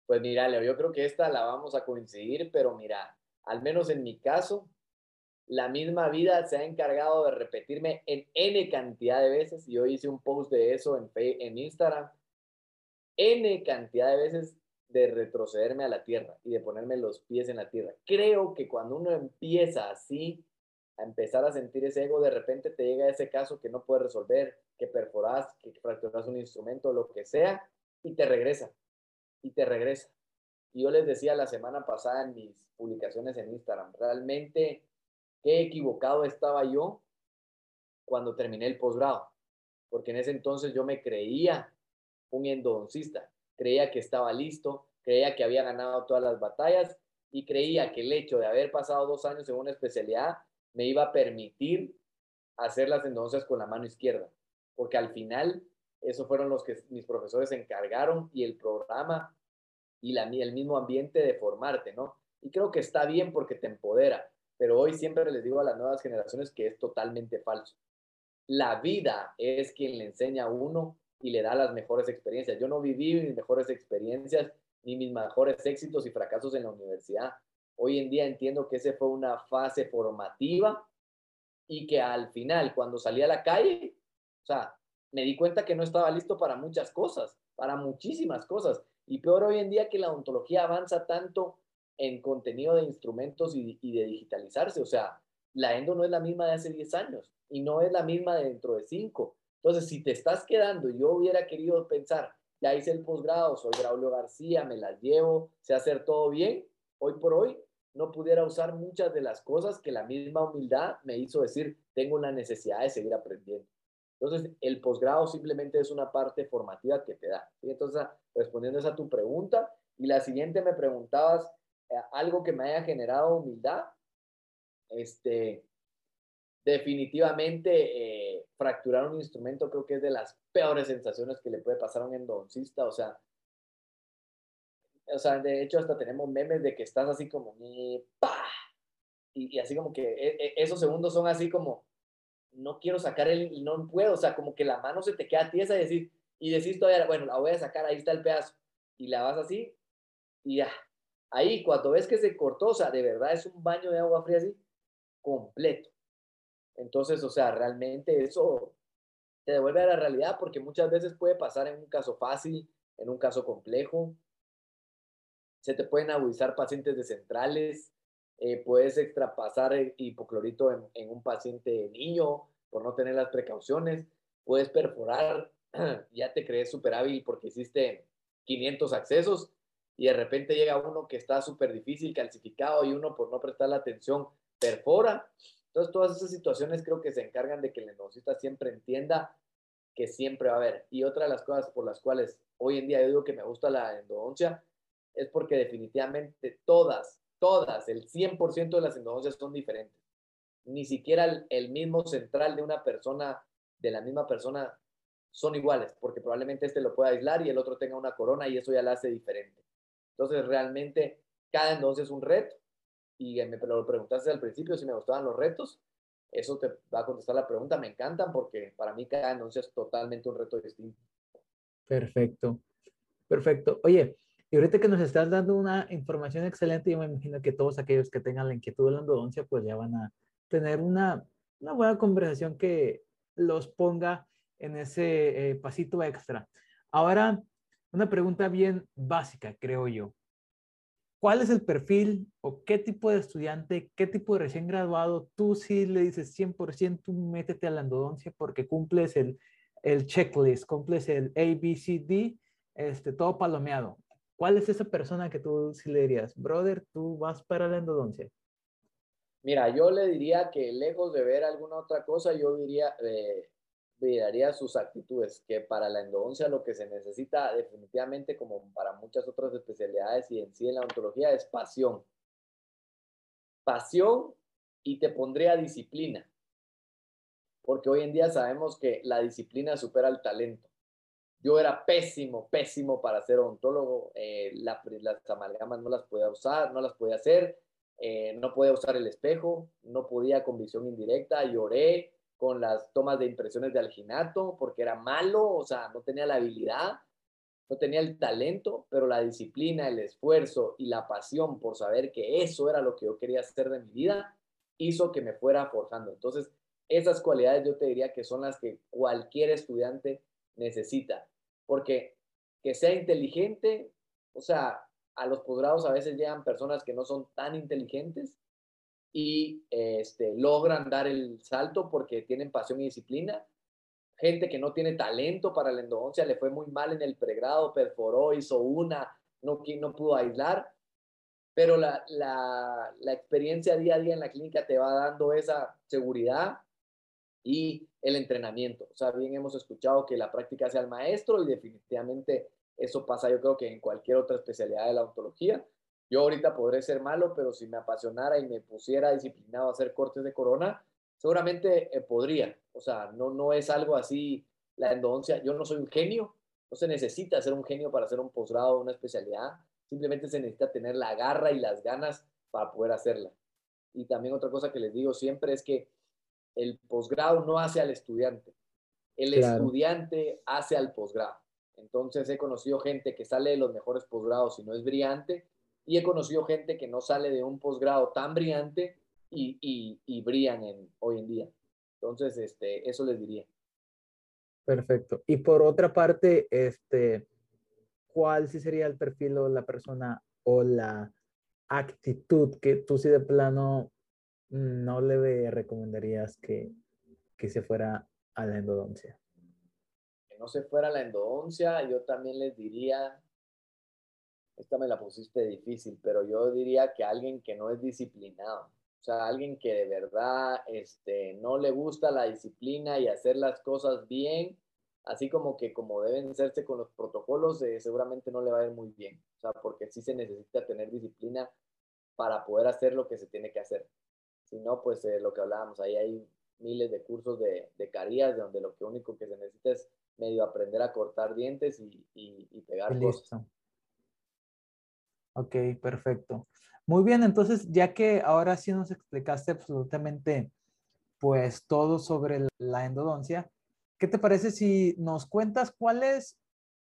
Pues mira, Leo, yo creo que esta la vamos a coincidir, pero mira, al menos en mi caso, la misma vida se ha encargado de repetirme en N cantidad de veces. Yo hice un post de eso en, en Instagram. N cantidad de veces de retrocederme a la tierra y de ponerme los pies en la tierra. Creo que cuando uno empieza así, a empezar a sentir ese ego, de repente te llega ese caso que no puedes resolver, que perforas, que fracturas un instrumento, lo que sea, y te regresa, y te regresa. Y yo les decía la semana pasada en mis publicaciones en Instagram, realmente qué equivocado estaba yo cuando terminé el posgrado, porque en ese entonces yo me creía un endodoncista, creía que estaba listo, creía que había ganado todas las batallas y creía que el hecho de haber pasado dos años en una especialidad me iba a permitir hacer las endodoncias con la mano izquierda, porque al final eso fueron los que mis profesores encargaron y el programa y la, el mismo ambiente de formarte, ¿no? Y creo que está bien porque te empodera, pero hoy siempre les digo a las nuevas generaciones que es totalmente falso. La vida es quien le enseña a uno y le da las mejores experiencias. Yo no viví mis mejores experiencias ni mis mejores éxitos y fracasos en la universidad. Hoy en día entiendo que esa fue una fase formativa y que al final, cuando salí a la calle, o sea, me di cuenta que no estaba listo para muchas cosas, para muchísimas cosas. Y peor hoy en día que la ontología avanza tanto en contenido de instrumentos y, de digitalizarse. O sea, la endo no es la misma de hace 10 años y no es la misma de dentro de 5 entonces, si te estás quedando, yo hubiera querido pensar, ya hice el posgrado, soy Braulio García, me las llevo, sé hacer todo bien, hoy por hoy no pudiera usar muchas de las cosas que la misma humildad me hizo decir, tengo una necesidad de seguir aprendiendo. Entonces, el posgrado simplemente es una parte formativa que te da. Entonces, respondiendo a tu pregunta, y la siguiente me preguntabas algo que me haya generado humildad. Este, definitivamente, eh, fracturar un instrumento creo que es de las peores sensaciones que le puede pasar a un endodoncista, o sea, o sea, de hecho hasta tenemos memes de que estás así como. Y, y así como que e, e, esos segundos son así como, no quiero sacar el, no puedo, o sea, como que la mano se te queda tiesa y decir, y decís todavía, bueno, la voy a sacar, ahí está el pedazo, y la vas así, y ya, ahí cuando ves que se cortó, o de verdad es un baño de agua fría así, completo. Entonces, o sea, realmente eso te devuelve a la realidad porque muchas veces puede pasar en un caso fácil, en un caso complejo. Se te pueden agudizar pacientes de centrales, eh, puedes extrapasar el hipoclorito en, en, un paciente niño por no tener las precauciones, puedes perforar, ya te crees súper hábil porque hiciste 500 accesos y de repente llega uno que está súper difícil, calcificado y uno por no prestar la atención perfora entonces, todas esas situaciones creo que se encargan de que el endodoncista siempre entienda que siempre va a haber. Y otra de las cosas por las cuales hoy en día yo digo que me gusta la endodoncia es porque definitivamente todas, todas, el 100% de las endodoncias son diferentes. Ni siquiera el, el, mismo central de una persona, de la misma persona, son iguales, porque probablemente este lo pueda aislar y el otro tenga una corona y eso ya la hace diferente. Entonces, realmente, cada endodoncia es un reto y me lo preguntaste al principio si me gustaban los retos. Eso te va a contestar la pregunta. Me encantan porque para mí cada endodoncia es totalmente un reto distinto. Perfecto, perfecto. Oye, y ahorita que nos estás dando una información excelente, yo me imagino que todos aquellos que tengan la inquietud de la endodoncia, pues ya van a tener una, una buena conversación que los ponga en ese eh, pasito extra. Ahora, una pregunta bien básica, creo yo. ¿Cuál es el perfil o qué tipo de estudiante, qué tipo de recién graduado tú sí le dices 100% métete a la endodoncia porque cumples el, el checklist, cumples el ABCD, este, todo palomeado? ¿Cuál es esa persona que tú sí le dirías, brother, tú vas para la endodoncia? Mira, yo le diría que lejos de ver alguna otra cosa, yo diría, eh, miraría sus actitudes, que para la endodoncia lo que se necesita definitivamente, como para muchas otras especialidades y en sí en la ontología, es pasión. Pasión y te pondría disciplina, porque hoy en día sabemos que la disciplina supera el talento. Yo era pésimo, pésimo para ser odontólogo, eh, las amalgamas no las podía usar, no las podía hacer, eh, no podía usar el espejo, no podía con visión indirecta, lloré, con las tomas de impresiones de alginato porque era malo, o sea, no tenía la habilidad, no tenía el talento, pero la disciplina, el esfuerzo y la pasión por saber que eso era lo que yo quería hacer de mi vida, hizo que me fuera forjando. Entonces, esas cualidades yo te diría que son las que cualquier estudiante necesita, porque que sea inteligente, o sea, a los posgrados a veces llegan personas que no son tan inteligentes, y este, logran dar el salto porque tienen pasión y disciplina. Gente que no tiene talento para la endodoncia, le fue muy mal en el pregrado, perforó, hizo una, no, no pudo aislar, pero la, la, experiencia día a día en la clínica te va dando esa seguridad y el entrenamiento. O sea, bien hemos escuchado que la práctica hace al maestro y definitivamente eso pasa yo creo que en cualquier otra especialidad de la ontología. Yo ahorita podré ser malo, pero si me apasionara y me pusiera disciplinado a hacer cortes de corona, seguramente eh, podría. O sea, no, no es algo así la endodoncia. Yo no soy un genio, no se necesita ser un genio para hacer un posgrado o una especialidad. Simplemente se necesita tener la garra y las ganas para poder hacerla. Y también otra cosa que les digo siempre es que el posgrado no hace al estudiante, el estudiante hace al posgrado. Entonces he conocido gente que sale de los mejores posgrados y no es brillante, y he conocido gente que no sale de un posgrado tan brillante y, y, y brillan en, hoy en día. Entonces, este, eso les diría. Perfecto. Y por otra parte, este, ¿cuál sí sería el perfil o la persona o la actitud que tú sí de plano no le recomendarías que, que se fuera a la endodoncia? Que no se fuera a la endodoncia, yo también les diría esta me la pusiste difícil, pero yo diría que alguien que no es disciplinado, o sea, alguien que de verdad este, no le gusta la disciplina y hacer las cosas bien, así como que como deben hacerse con los protocolos, eh, seguramente no le va a ir muy bien, o sea, porque sí se necesita tener disciplina para poder hacer lo que se tiene que hacer. Si no, pues eh, lo que hablábamos, ahí hay miles de cursos de, de carías donde lo que único que se necesita es medio aprender a cortar dientes y, y, pegar cosas. Ok, perfecto. Muy bien, entonces ya que ahora sí nos explicaste absolutamente pues todo sobre la endodoncia, ¿qué te parece si nos cuentas cuál es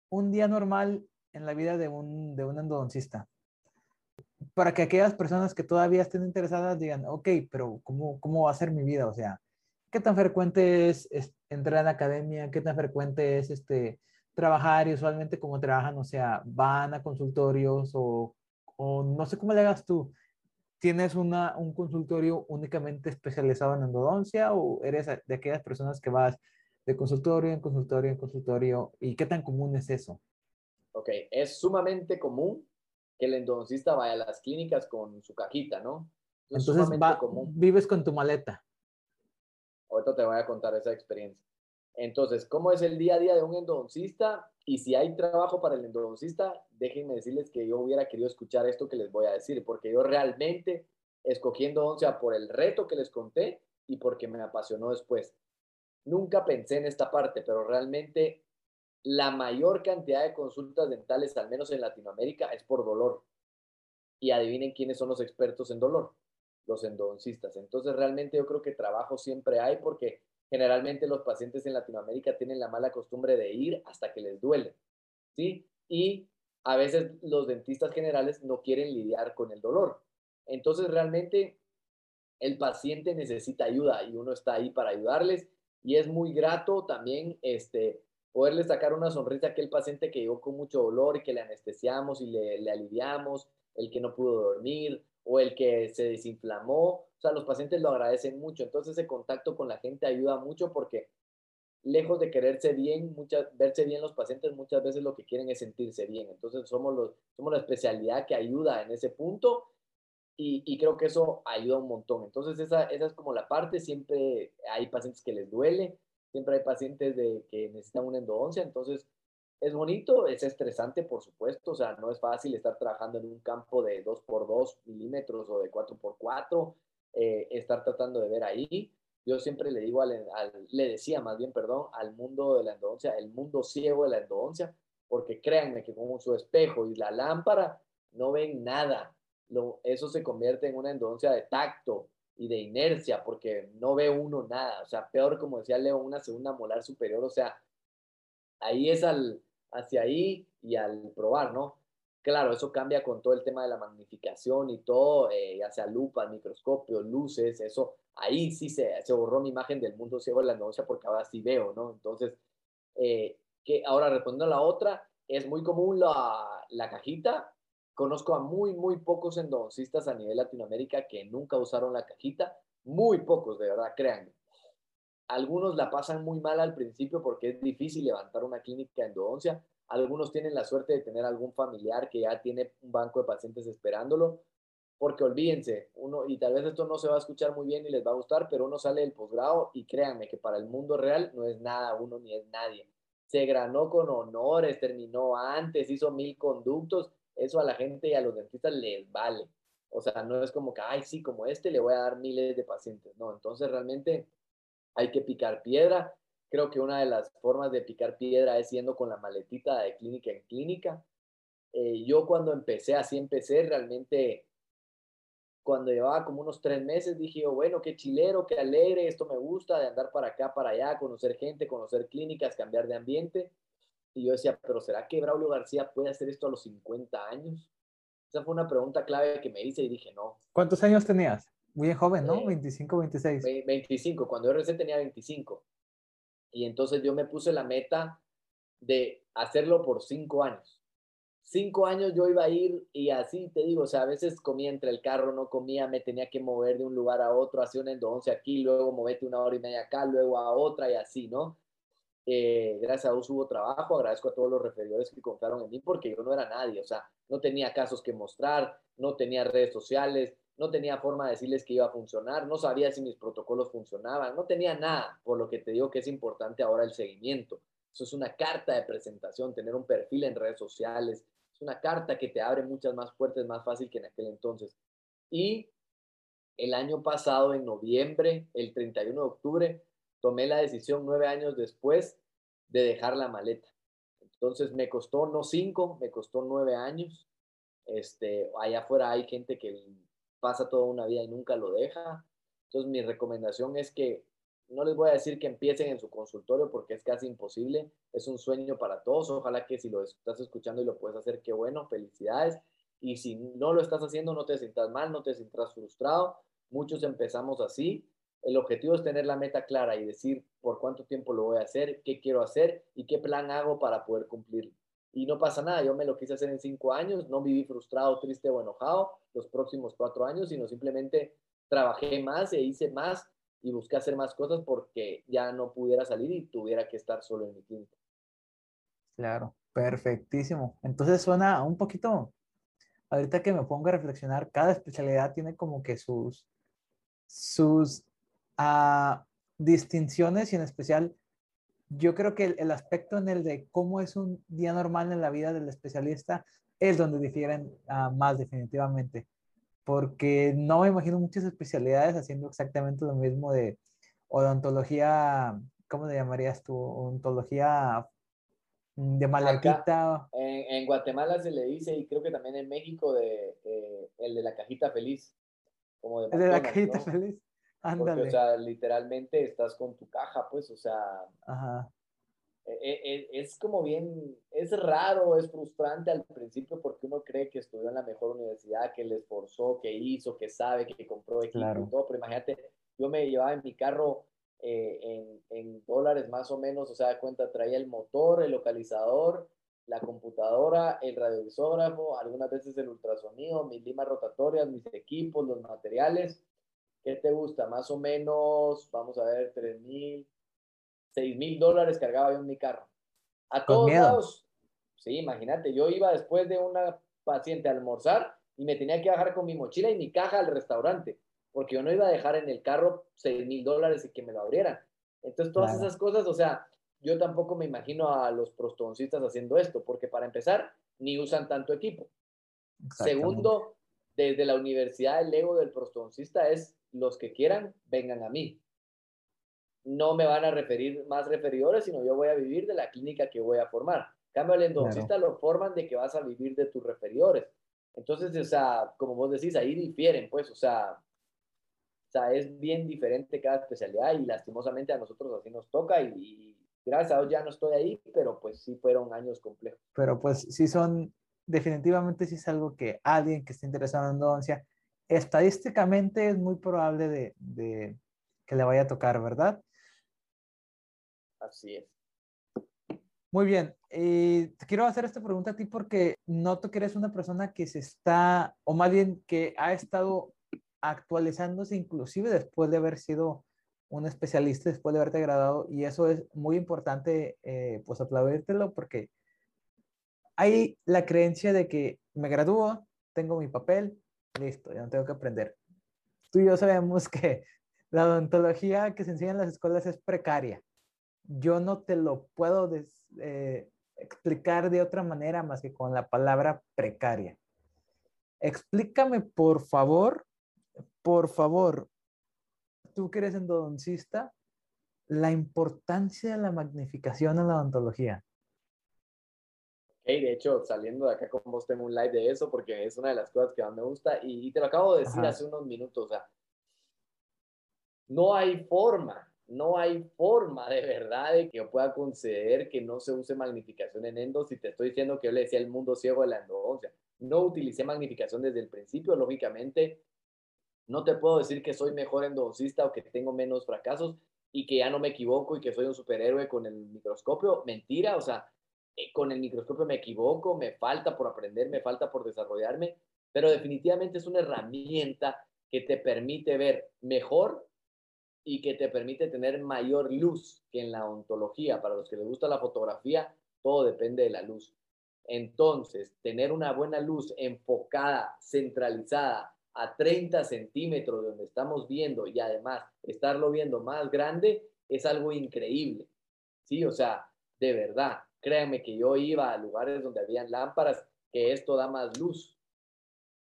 un día normal en la vida de un, de un endodoncista? Para que aquellas personas que todavía estén interesadas digan, ok, pero ¿cómo, cómo va a ser mi vida? O sea, ¿qué tan frecuente es, entrar a la academia? ¿Qué tan frecuente es este, trabajar y usualmente como trabajan, o sea, van a consultorios o, o no sé cómo le hagas tú. ¿Tienes una, un consultorio únicamente especializado en endodoncia o eres de aquellas personas que vas de consultorio en consultorio en consultorio? ¿Y qué tan común es eso? Ok, es sumamente común que el endodoncista vaya a las clínicas con su cajita, ¿no? Entonces vives con tu maleta. Ahorita te voy a contar esa experiencia. Entonces, ¿cómo es el día a día de un endodoncista? Y si hay trabajo para el endodoncista, déjenme decirles que yo hubiera querido escuchar esto que les voy a decir, porque yo realmente escogí endodoncia por el reto que les conté y porque me apasionó después. nunca pensé en esta parte, pero realmente la mayor cantidad de consultas dentales, al menos en Latinoamérica, es por dolor. Y adivinen quiénes son los expertos en dolor, los endodoncistas. Entonces, realmente yo creo que trabajo siempre hay porque generalmente los pacientes en Latinoamérica tienen la mala costumbre de ir hasta que les duele, ¿sí? Y a veces los dentistas generales no quieren lidiar con el dolor. Entonces, realmente el paciente necesita ayuda y uno está ahí para ayudarles y es muy grato también este, poderle sacar una sonrisa a aquel paciente que llegó con mucho dolor y que le anestesiamos y le, le aliviamos, el que no pudo dormir o el que se desinflamó. O sea, los pacientes lo agradecen mucho. Entonces, ese contacto con la gente ayuda mucho porque lejos de quererse bien, muchas, verse bien los pacientes, muchas veces lo que quieren es sentirse bien. Entonces, somos, los, somos la especialidad que ayuda en ese punto y, creo que eso ayuda un montón. Entonces, esa, esa es como la parte. Siempre hay pacientes que les duele, siempre hay pacientes de, que necesitan una endodoncia. Entonces, es bonito, es estresante, por supuesto. O sea, no es fácil estar trabajando en un campo de 2x2 milímetros o de 4x4, eh, estar tratando de ver ahí. Yo siempre le digo, al, le decía más bien, perdón, al mundo de la endodoncia, el mundo ciego de la endodoncia, porque créanme que con su espejo y la lámpara no ven nada eso se convierte en una endodoncia de tacto y de inercia, porque no ve uno nada. O sea, peor, como decía Leo, una segunda molar superior. O sea, ahí es al, hacia ahí y al probar, ¿no? Claro, eso cambia con todo el tema de la magnificación y todo, eh, ya sea lupa, microscopio, luces, eso, ahí sí se, se borró mi imagen del mundo ciego de la endodoncia porque ahora sí veo, ¿no? Entonces, eh, que ahora respondiendo a la otra, es muy común la, la cajita, Conozco a muy, muy pocos endodoncistas a nivel Latinoamérica que nunca usaron la cajita. Muy pocos, de verdad, créanme. Algunos la pasan muy mal al principio porque es difícil levantar una clínica de endodoncia. Algunos tienen la suerte de tener algún familiar que ya tiene un banco de pacientes esperándolo. Porque olvídense, uno, y tal vez esto no se va a escuchar muy bien y les va a gustar, pero uno sale del posgrado y créanme que para el mundo real no es nada uno ni es nadie. Se granó con honores, terminó antes, hizo mil conductos eso a la gente y a los dentistas les vale. O sea, no es como que, ay, sí, como este le voy a dar miles de pacientes. No, entonces realmente hay que picar piedra. Creo que una de las formas de picar piedra es yendo con la maletita de clínica en clínica. Eh, yo cuando empecé, así empecé, realmente cuando llevaba como unos tres meses, dije yo, bueno, qué chilero, qué alegre, esto me gusta, de andar para acá, para allá, conocer gente, conocer clínicas, cambiar de ambiente. Y yo decía, pero ¿será que Braulio García puede hacer esto a los 50 años? Esa fue una pregunta clave que me hice y dije, no. ¿Cuántos años tenías? Muy joven, ¿no? 25, 26. 25, cuando yo recién tenía 25. Y entonces yo me puse la meta de hacerlo por cinco años. Cinco años yo iba a ir y así te digo, o sea, a veces comía entre el carro, no comía, me tenía que mover de un lugar a otro, hacía una endodoncia aquí, luego movete una hora y media acá, luego a otra y así, ¿no? Eh, gracias a Dios hubo trabajo, agradezco a todos los referidores que confiaron en mí porque yo no era nadie, o sea, no tenía casos que mostrar, no tenía redes sociales, no tenía forma de decirles que iba a funcionar, no sabía si mis protocolos funcionaban, no tenía nada, por lo que te digo que es importante ahora el seguimiento. Eso es una carta de presentación, tener un perfil en redes sociales, es una carta que te abre muchas más puertas, más fácil que en aquel entonces. Y el año pasado, en noviembre, el 31 de octubre, tomé la decisión nueve años después de dejar la maleta. Entonces me costó no cinco, me costó nueve años. Este, allá afuera hay gente que pasa toda una vida y nunca lo deja. Entonces mi recomendación es que no les voy a decir que empiecen en su consultorio porque es casi imposible. Es un sueño para todos. Ojalá que si lo estás escuchando y lo puedes hacer, qué bueno, felicidades. Y si no lo estás haciendo, no te sientas mal, no te sientas frustrado. Muchos empezamos así el objetivo es tener la meta clara y decir por cuánto tiempo lo voy a hacer, qué quiero hacer y qué plan hago para poder cumplirlo. Y no pasa nada, yo me lo quise hacer en cinco años, no viví frustrado, triste o enojado los próximos cuatro años, sino simplemente trabajé más e hice más y busqué hacer más cosas porque ya no pudiera salir y tuviera que estar solo en mi clínica. Claro, perfectísimo. Entonces suena un poquito, ahorita que me pongo a reflexionar, cada especialidad tiene como que sus, sus a distinciones y en especial yo creo que el, aspecto en el de cómo es un día normal en la vida del especialista es donde difieren ah, más definitivamente, porque no me imagino muchas especialidades haciendo exactamente lo mismo de odontología ¿cómo le llamarías tú? Ontología de maletita. En, Guatemala se le dice, y creo que también en México, de, eh, el de la cajita feliz. Como de, de la cajita feliz. Porque, o sea, literalmente estás con tu caja, pues, o sea. Ajá. E, e, e, es como bien, es raro, es frustrante al principio porque uno cree que estudió en la mejor universidad, que le esforzó, que hizo, que sabe, que compró equipo y todo, pero imagínate, yo me llevaba en mi carro eh, en, en, dólares más o menos, o sea, de cuenta, traía el motor, el localizador, la computadora, el radiovisógrafo, algunas veces el ultrasonido, mis limas rotatorias, mis equipos, los materiales. ¿Qué te gusta? Más o menos, vamos a ver, 3 mil, 6 mil dólares cargaba yo en mi carro. A todos lados. Sí, imagínate, yo iba después de una paciente a almorzar y me tenía que bajar con mi mochila y mi caja al restaurante porque yo no iba a dejar en el carro 6 mil dólares y que me lo abrieran. Entonces, todas esas cosas, o sea, yo tampoco me imagino a los prostoncistas haciendo esto, porque para empezar, ni usan tanto equipo. Segundo, desde la universidad, el ego del prostoncista es los que quieran, vengan a mí. No me van a referir más referidores, sino yo voy a vivir de la clínica que voy a formar. cambio, el endodoncista lo forman de que vas a vivir de tus referidores. Entonces, o sea, como vos decís, ahí difieren, pues, o sea, o sea, es bien diferente cada especialidad y lastimosamente a nosotros así nos toca y, gracias a Dios ya no estoy ahí, pero pues sí fueron años complejos. Pero pues sí son, definitivamente sí es algo que alguien que esté interesado en endodoncia, estadísticamente es muy probable de, de que le vaya a tocar, ¿verdad? Así es. Muy bien, y te quiero hacer esta pregunta a ti porque noto que eres una persona que se está, o más bien que ha estado actualizándose inclusive después de haber sido un especialista, después de haberte graduado, y eso es muy importante, eh, pues aplaudírtelo porque hay la creencia de que me gradúo, tengo mi papel, listo, ya no tengo que aprender. Tú y yo sabemos que la odontología que se enseña en las escuelas es precaria. Yo no te lo puedo eh, explicar de otra manera más que con la palabra precaria. Explícame, por favor, por favor, tú que eres endodoncista, la importancia de la magnificación en la odontología. Hey, de hecho, saliendo de acá con vos tengo un live de eso porque es una de las cosas que más me gusta y, te lo acabo de decir hace unos minutos, o sea, no hay forma, no hay forma de verdad de que yo pueda conceder que no se use magnificación en endo si te estoy diciendo que yo le decía el mundo ciego de la endodoncia. No utilicé magnificación desde el principio, lógicamente no te puedo decir que soy mejor endodoncista o que tengo menos fracasos y que ya no me equivoco y que soy un superhéroe con el microscopio. Mentira, o sea, eh, con el microscopio me equivoco, me falta por aprender, me falta por desarrollarme, pero definitivamente es una herramienta que te permite ver mejor y que te permite tener mayor luz que en la ontología. Para los que les gusta la fotografía, todo depende de la luz. Entonces, tener una buena luz enfocada, centralizada a 30 centímetros de donde estamos viendo y además estarlo viendo más grande es algo increíble. Sí, o sea, de verdad, créanme que yo iba a lugares donde habían lámparas que esto da más luz.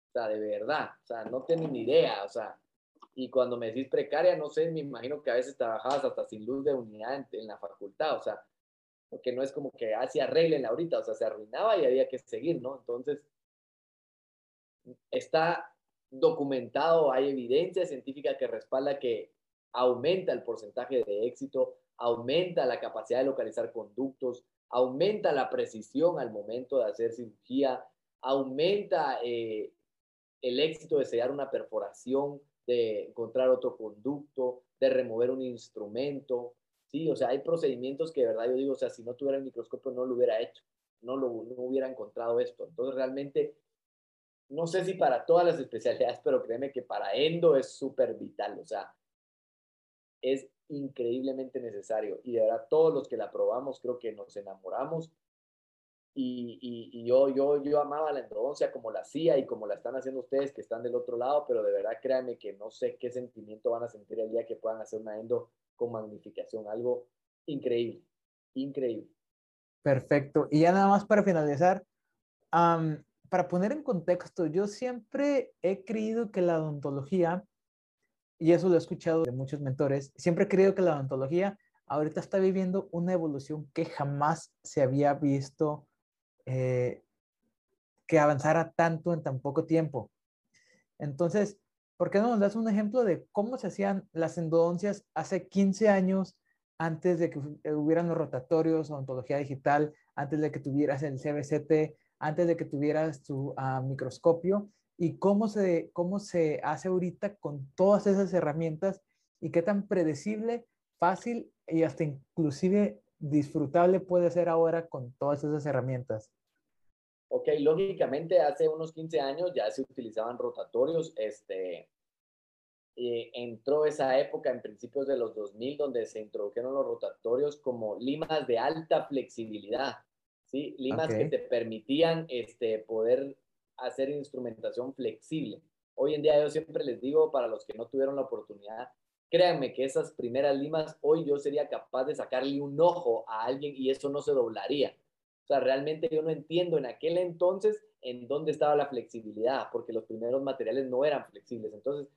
O sea, de verdad, o sea, no tengo ni idea, o sea, y cuando me decís precaria, no sé, me imagino que a veces trabajabas hasta sin luz de unidad en, la facultad, o sea, porque no es como que así arreglen ahorita, o sea, se arruinaba y había que seguir, ¿no? Entonces, está documentado, hay evidencia científica que respalda que aumenta el porcentaje de éxito, aumenta la capacidad de localizar conductos, aumenta la precisión al momento de hacer cirugía, aumenta eh, el éxito de sellar una perforación, de encontrar otro conducto, de remover un instrumento. Sí, o sea, hay procedimientos que de verdad yo digo, o sea, si no tuviera el microscopio no lo hubiera hecho, no lo no hubiera encontrado esto. Entonces, realmente no sé si para todas las especialidades, pero créeme que para endo es súper vital, o sea, es increíblemente necesario. Y de verdad, todos los que la probamos, creo que nos enamoramos. Y, y, yo, yo, yo amaba la endodoncia como la hacía y como la están haciendo ustedes que están del otro lado, pero de verdad créanme que no sé qué sentimiento van a sentir el día que puedan hacer una endo con magnificación, algo increíble, increíble. Perfecto. Y ya nada más para finalizar, para poner en contexto, yo siempre he creído que la odontología, y eso lo he escuchado de muchos mentores, siempre he creído que la odontología ahorita está viviendo una evolución que jamás se había visto eh, que avanzara tanto en tan poco tiempo. Entonces, ¿por qué no nos das un ejemplo de cómo se hacían las endodoncias hace 15 años antes de que hubieran los rotatorios, ontología digital, antes de que tuvieras el CBCT, antes de que tuvieras tu ah, microscopio y cómo se, cómo se hace ahorita con todas esas herramientas y qué tan predecible, fácil y hasta inclusive disfrutable puede ser ahora con todas esas herramientas. Ok, lógicamente hace unos 15 años ya se utilizaban rotatorios, este, entró esa época en principios de los 2000 donde se introdujeron los rotatorios como limas de alta flexibilidad, ¿sí? Limas que te permitían este, poder hacer instrumentación flexible. Hoy en día yo siempre les digo, para los que no tuvieron la oportunidad, créanme que esas primeras limas, hoy yo sería capaz de sacarle un ojo a alguien y eso no se doblaría. O sea, realmente yo no entiendo en aquel entonces en dónde estaba la flexibilidad, porque los primeros materiales no eran flexibles. Entonces,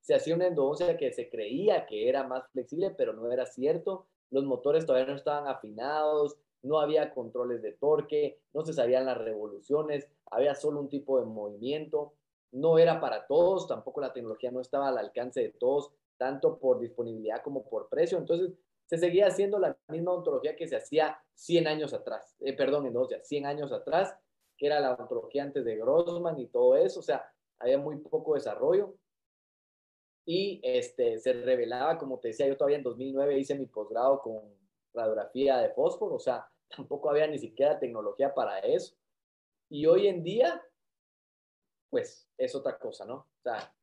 se hacía una endodoncia que se creía que era más flexible, pero no era cierto. Los motores todavía no estaban afinados, no había controles de torque, no se sabían las revoluciones, había solo un tipo de movimiento, no era para todos, tampoco la tecnología no estaba al alcance de todos, tanto por disponibilidad como por precio. Entonces, se seguía haciendo la misma ontología que se hacía 100 años atrás, eh, perdón, entonces 100 años atrás, que era la ontología antes de Grossman y todo eso, o sea, había muy poco desarrollo. Y este, se revelaba, como te decía, yo todavía en 2009 hice mi posgrado con radiografía de fósforo, o sea, tampoco había ni siquiera tecnología para eso. Y hoy en día, pues es otra cosa, ¿no? O sea,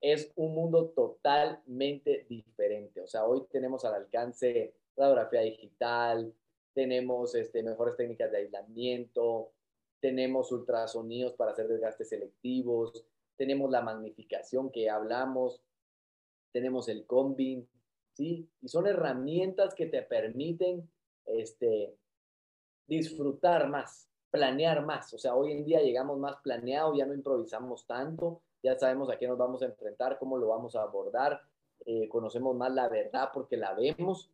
es un mundo totalmente diferente. O sea, hoy tenemos al alcance radiografía digital, tenemos este, mejores técnicas de aislamiento, tenemos ultrasonidos para hacer desgastes selectivos, tenemos la magnificación que hablamos, tenemos el combin, ¿sí? Y son herramientas que te permiten este, disfrutar más, planear más. O sea, hoy en día llegamos más planeado, ya no improvisamos tanto, ya sabemos a qué nos vamos a enfrentar, cómo lo vamos a abordar, eh, conocemos más la verdad porque la vemos.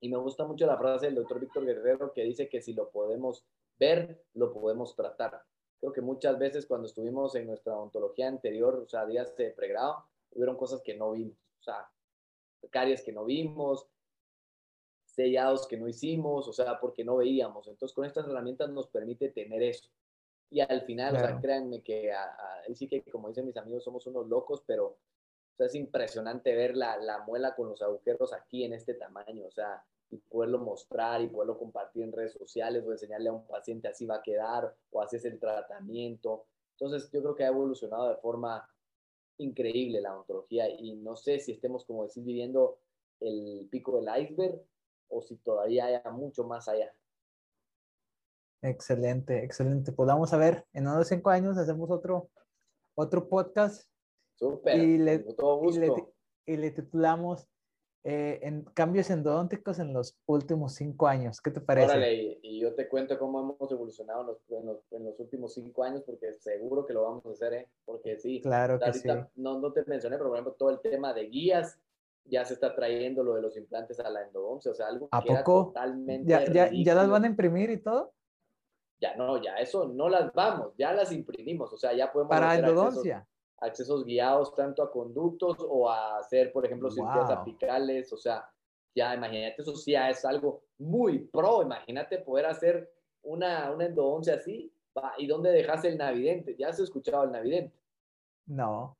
Y me gusta mucho la frase del doctor Víctor Guerrero que dice que si lo podemos ver, lo podemos tratar. Creo que muchas veces cuando estuvimos en nuestra ontología anterior, o sea, días de pregrado, hubieron cosas que no vimos, o sea, caries que no vimos, sellados que no hicimos, o sea, porque no veíamos. Entonces, con estas herramientas nos permite tener eso. Y al final, o sea, créanme que ahí sí que, como dicen mis amigos, somos unos locos, pero o sea, es impresionante ver la, la muela con los agujeros aquí en este tamaño, o sea, y poderlo mostrar y poderlo compartir en redes sociales o enseñarle a un paciente así va a quedar o así es el tratamiento. Entonces yo creo que ha evolucionado de forma increíble la ontología y no sé si estemos, como decir, viviendo el pico del iceberg o si todavía haya mucho más allá. Excelente, excelente. Pues vamos a ver, en unos cinco años hacemos otro, otro podcast. Súper, y le, y le, y le titulamos eh, en cambios endodónticos en los últimos cinco años. ¿Qué te parece? Órale, y, yo te cuento cómo hemos evolucionado en los, en los, últimos cinco años, porque seguro que lo vamos a hacer, ¿eh? Porque sí. Claro que sí. No, no te mencioné, pero por ejemplo, todo el tema de guías, ya se está trayendo lo de los implantes a la endodoncia, o sea, algo ¿A que poco? totalmente. ¿Ya, ya, ¿Ya las van a imprimir y todo? Ya no, ya eso no las vamos, ya las imprimimos, o sea, ya podemos. Para endodoncia accesos guiados tanto a conductos o a hacer, por ejemplo, cirugías apicales, o sea, ya imagínate, eso sí ya es algo muy pro, imagínate poder hacer una, una endodoncia así, ¿y dónde dejas el navidente? ¿Ya has escuchado el navidente? No.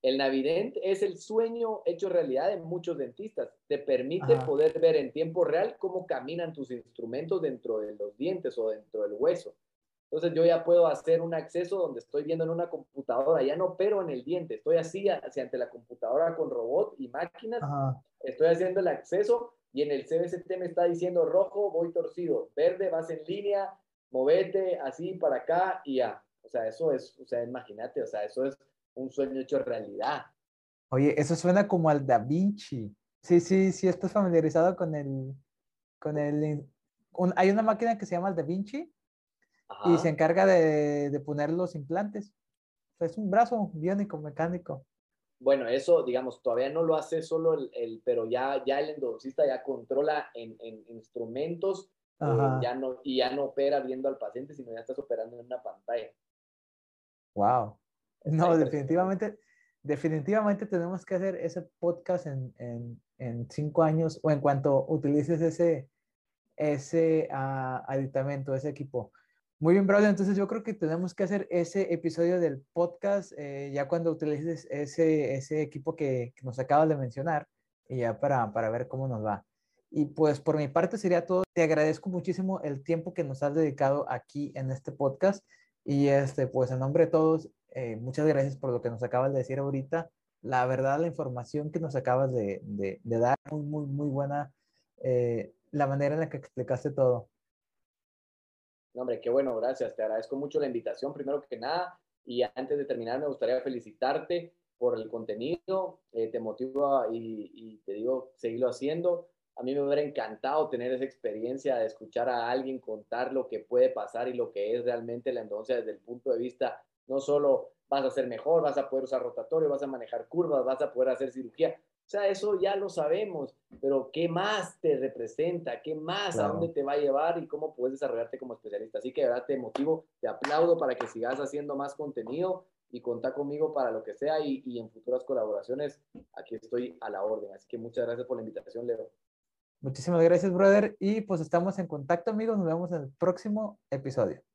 El navidente es el sueño hecho realidad de muchos dentistas. Te permite poder ver en tiempo real cómo caminan tus instrumentos dentro de los dientes o dentro del hueso. Entonces yo ya puedo hacer un acceso donde estoy viendo en una computadora, ya no opero en el diente, estoy así hacia ante la computadora con robot y máquinas, estoy haciendo el acceso y en el CBCT me está diciendo rojo, voy torcido, verde, vas en línea, movete así para acá y ya. O sea, eso es, o sea, imagínate, o sea, eso es un sueño hecho realidad. Oye, eso suena como al Da Vinci. Sí, sí, sí, estás familiarizado con el, con el, hay una máquina que se llama el Da Vinci y se encarga de, de, poner los implantes. es un brazo biónico mecánico. bueno, eso, digamos, todavía no lo hace solo el, pero ya, ya el endodoncista ya controla en, en instrumentos eh, ya no, y ya no opera viendo al paciente, sino ya estás operando en una pantalla. Wow. No, definitivamente, definitivamente tenemos que hacer ese podcast en, en, en, cinco años o en cuanto utilices ese, ese uh, aditamento, ese equipo. Muy bien, brother. Entonces yo creo que tenemos que hacer ese episodio del podcast eh, ya cuando utilices ese, ese equipo que, nos acabas de mencionar y ya para, para ver cómo nos va. Y pues por mi parte sería todo. Te agradezco muchísimo el tiempo que nos has dedicado aquí en este podcast. Y este, pues en nombre de todos, eh, muchas gracias por lo que nos acabas de decir ahorita. La verdad, la información que nos acabas de, de, dar, muy, muy, muy buena. Eh, la manera en la que explicaste todo hombre, qué bueno, gracias. Te agradezco mucho la invitación, primero que nada. Y antes de terminar, me gustaría felicitarte por el contenido. Eh, te motivo y, y, te digo, seguirlo haciendo. A mí me hubiera encantado tener esa experiencia de escuchar a alguien contar lo que puede pasar y lo que es realmente la endodoncia desde el punto de vista, no solo vas a ser mejor, vas a poder usar rotatorio, vas a manejar curvas, vas a poder hacer cirugía, o sea, eso ya lo sabemos, pero ¿qué más te representa? ¿Qué más? ¿A dónde te va a llevar? ¿Y cómo puedes desarrollarte como especialista? Así que de verdad te motivo, te aplaudo para que sigas haciendo más contenido y contá conmigo para lo que sea y, y en futuras colaboraciones. Aquí estoy a la orden. Así que muchas gracias por la invitación, Leo. Muchísimas gracias, brother. Y pues estamos en contacto, amigos. Nos vemos en el próximo episodio.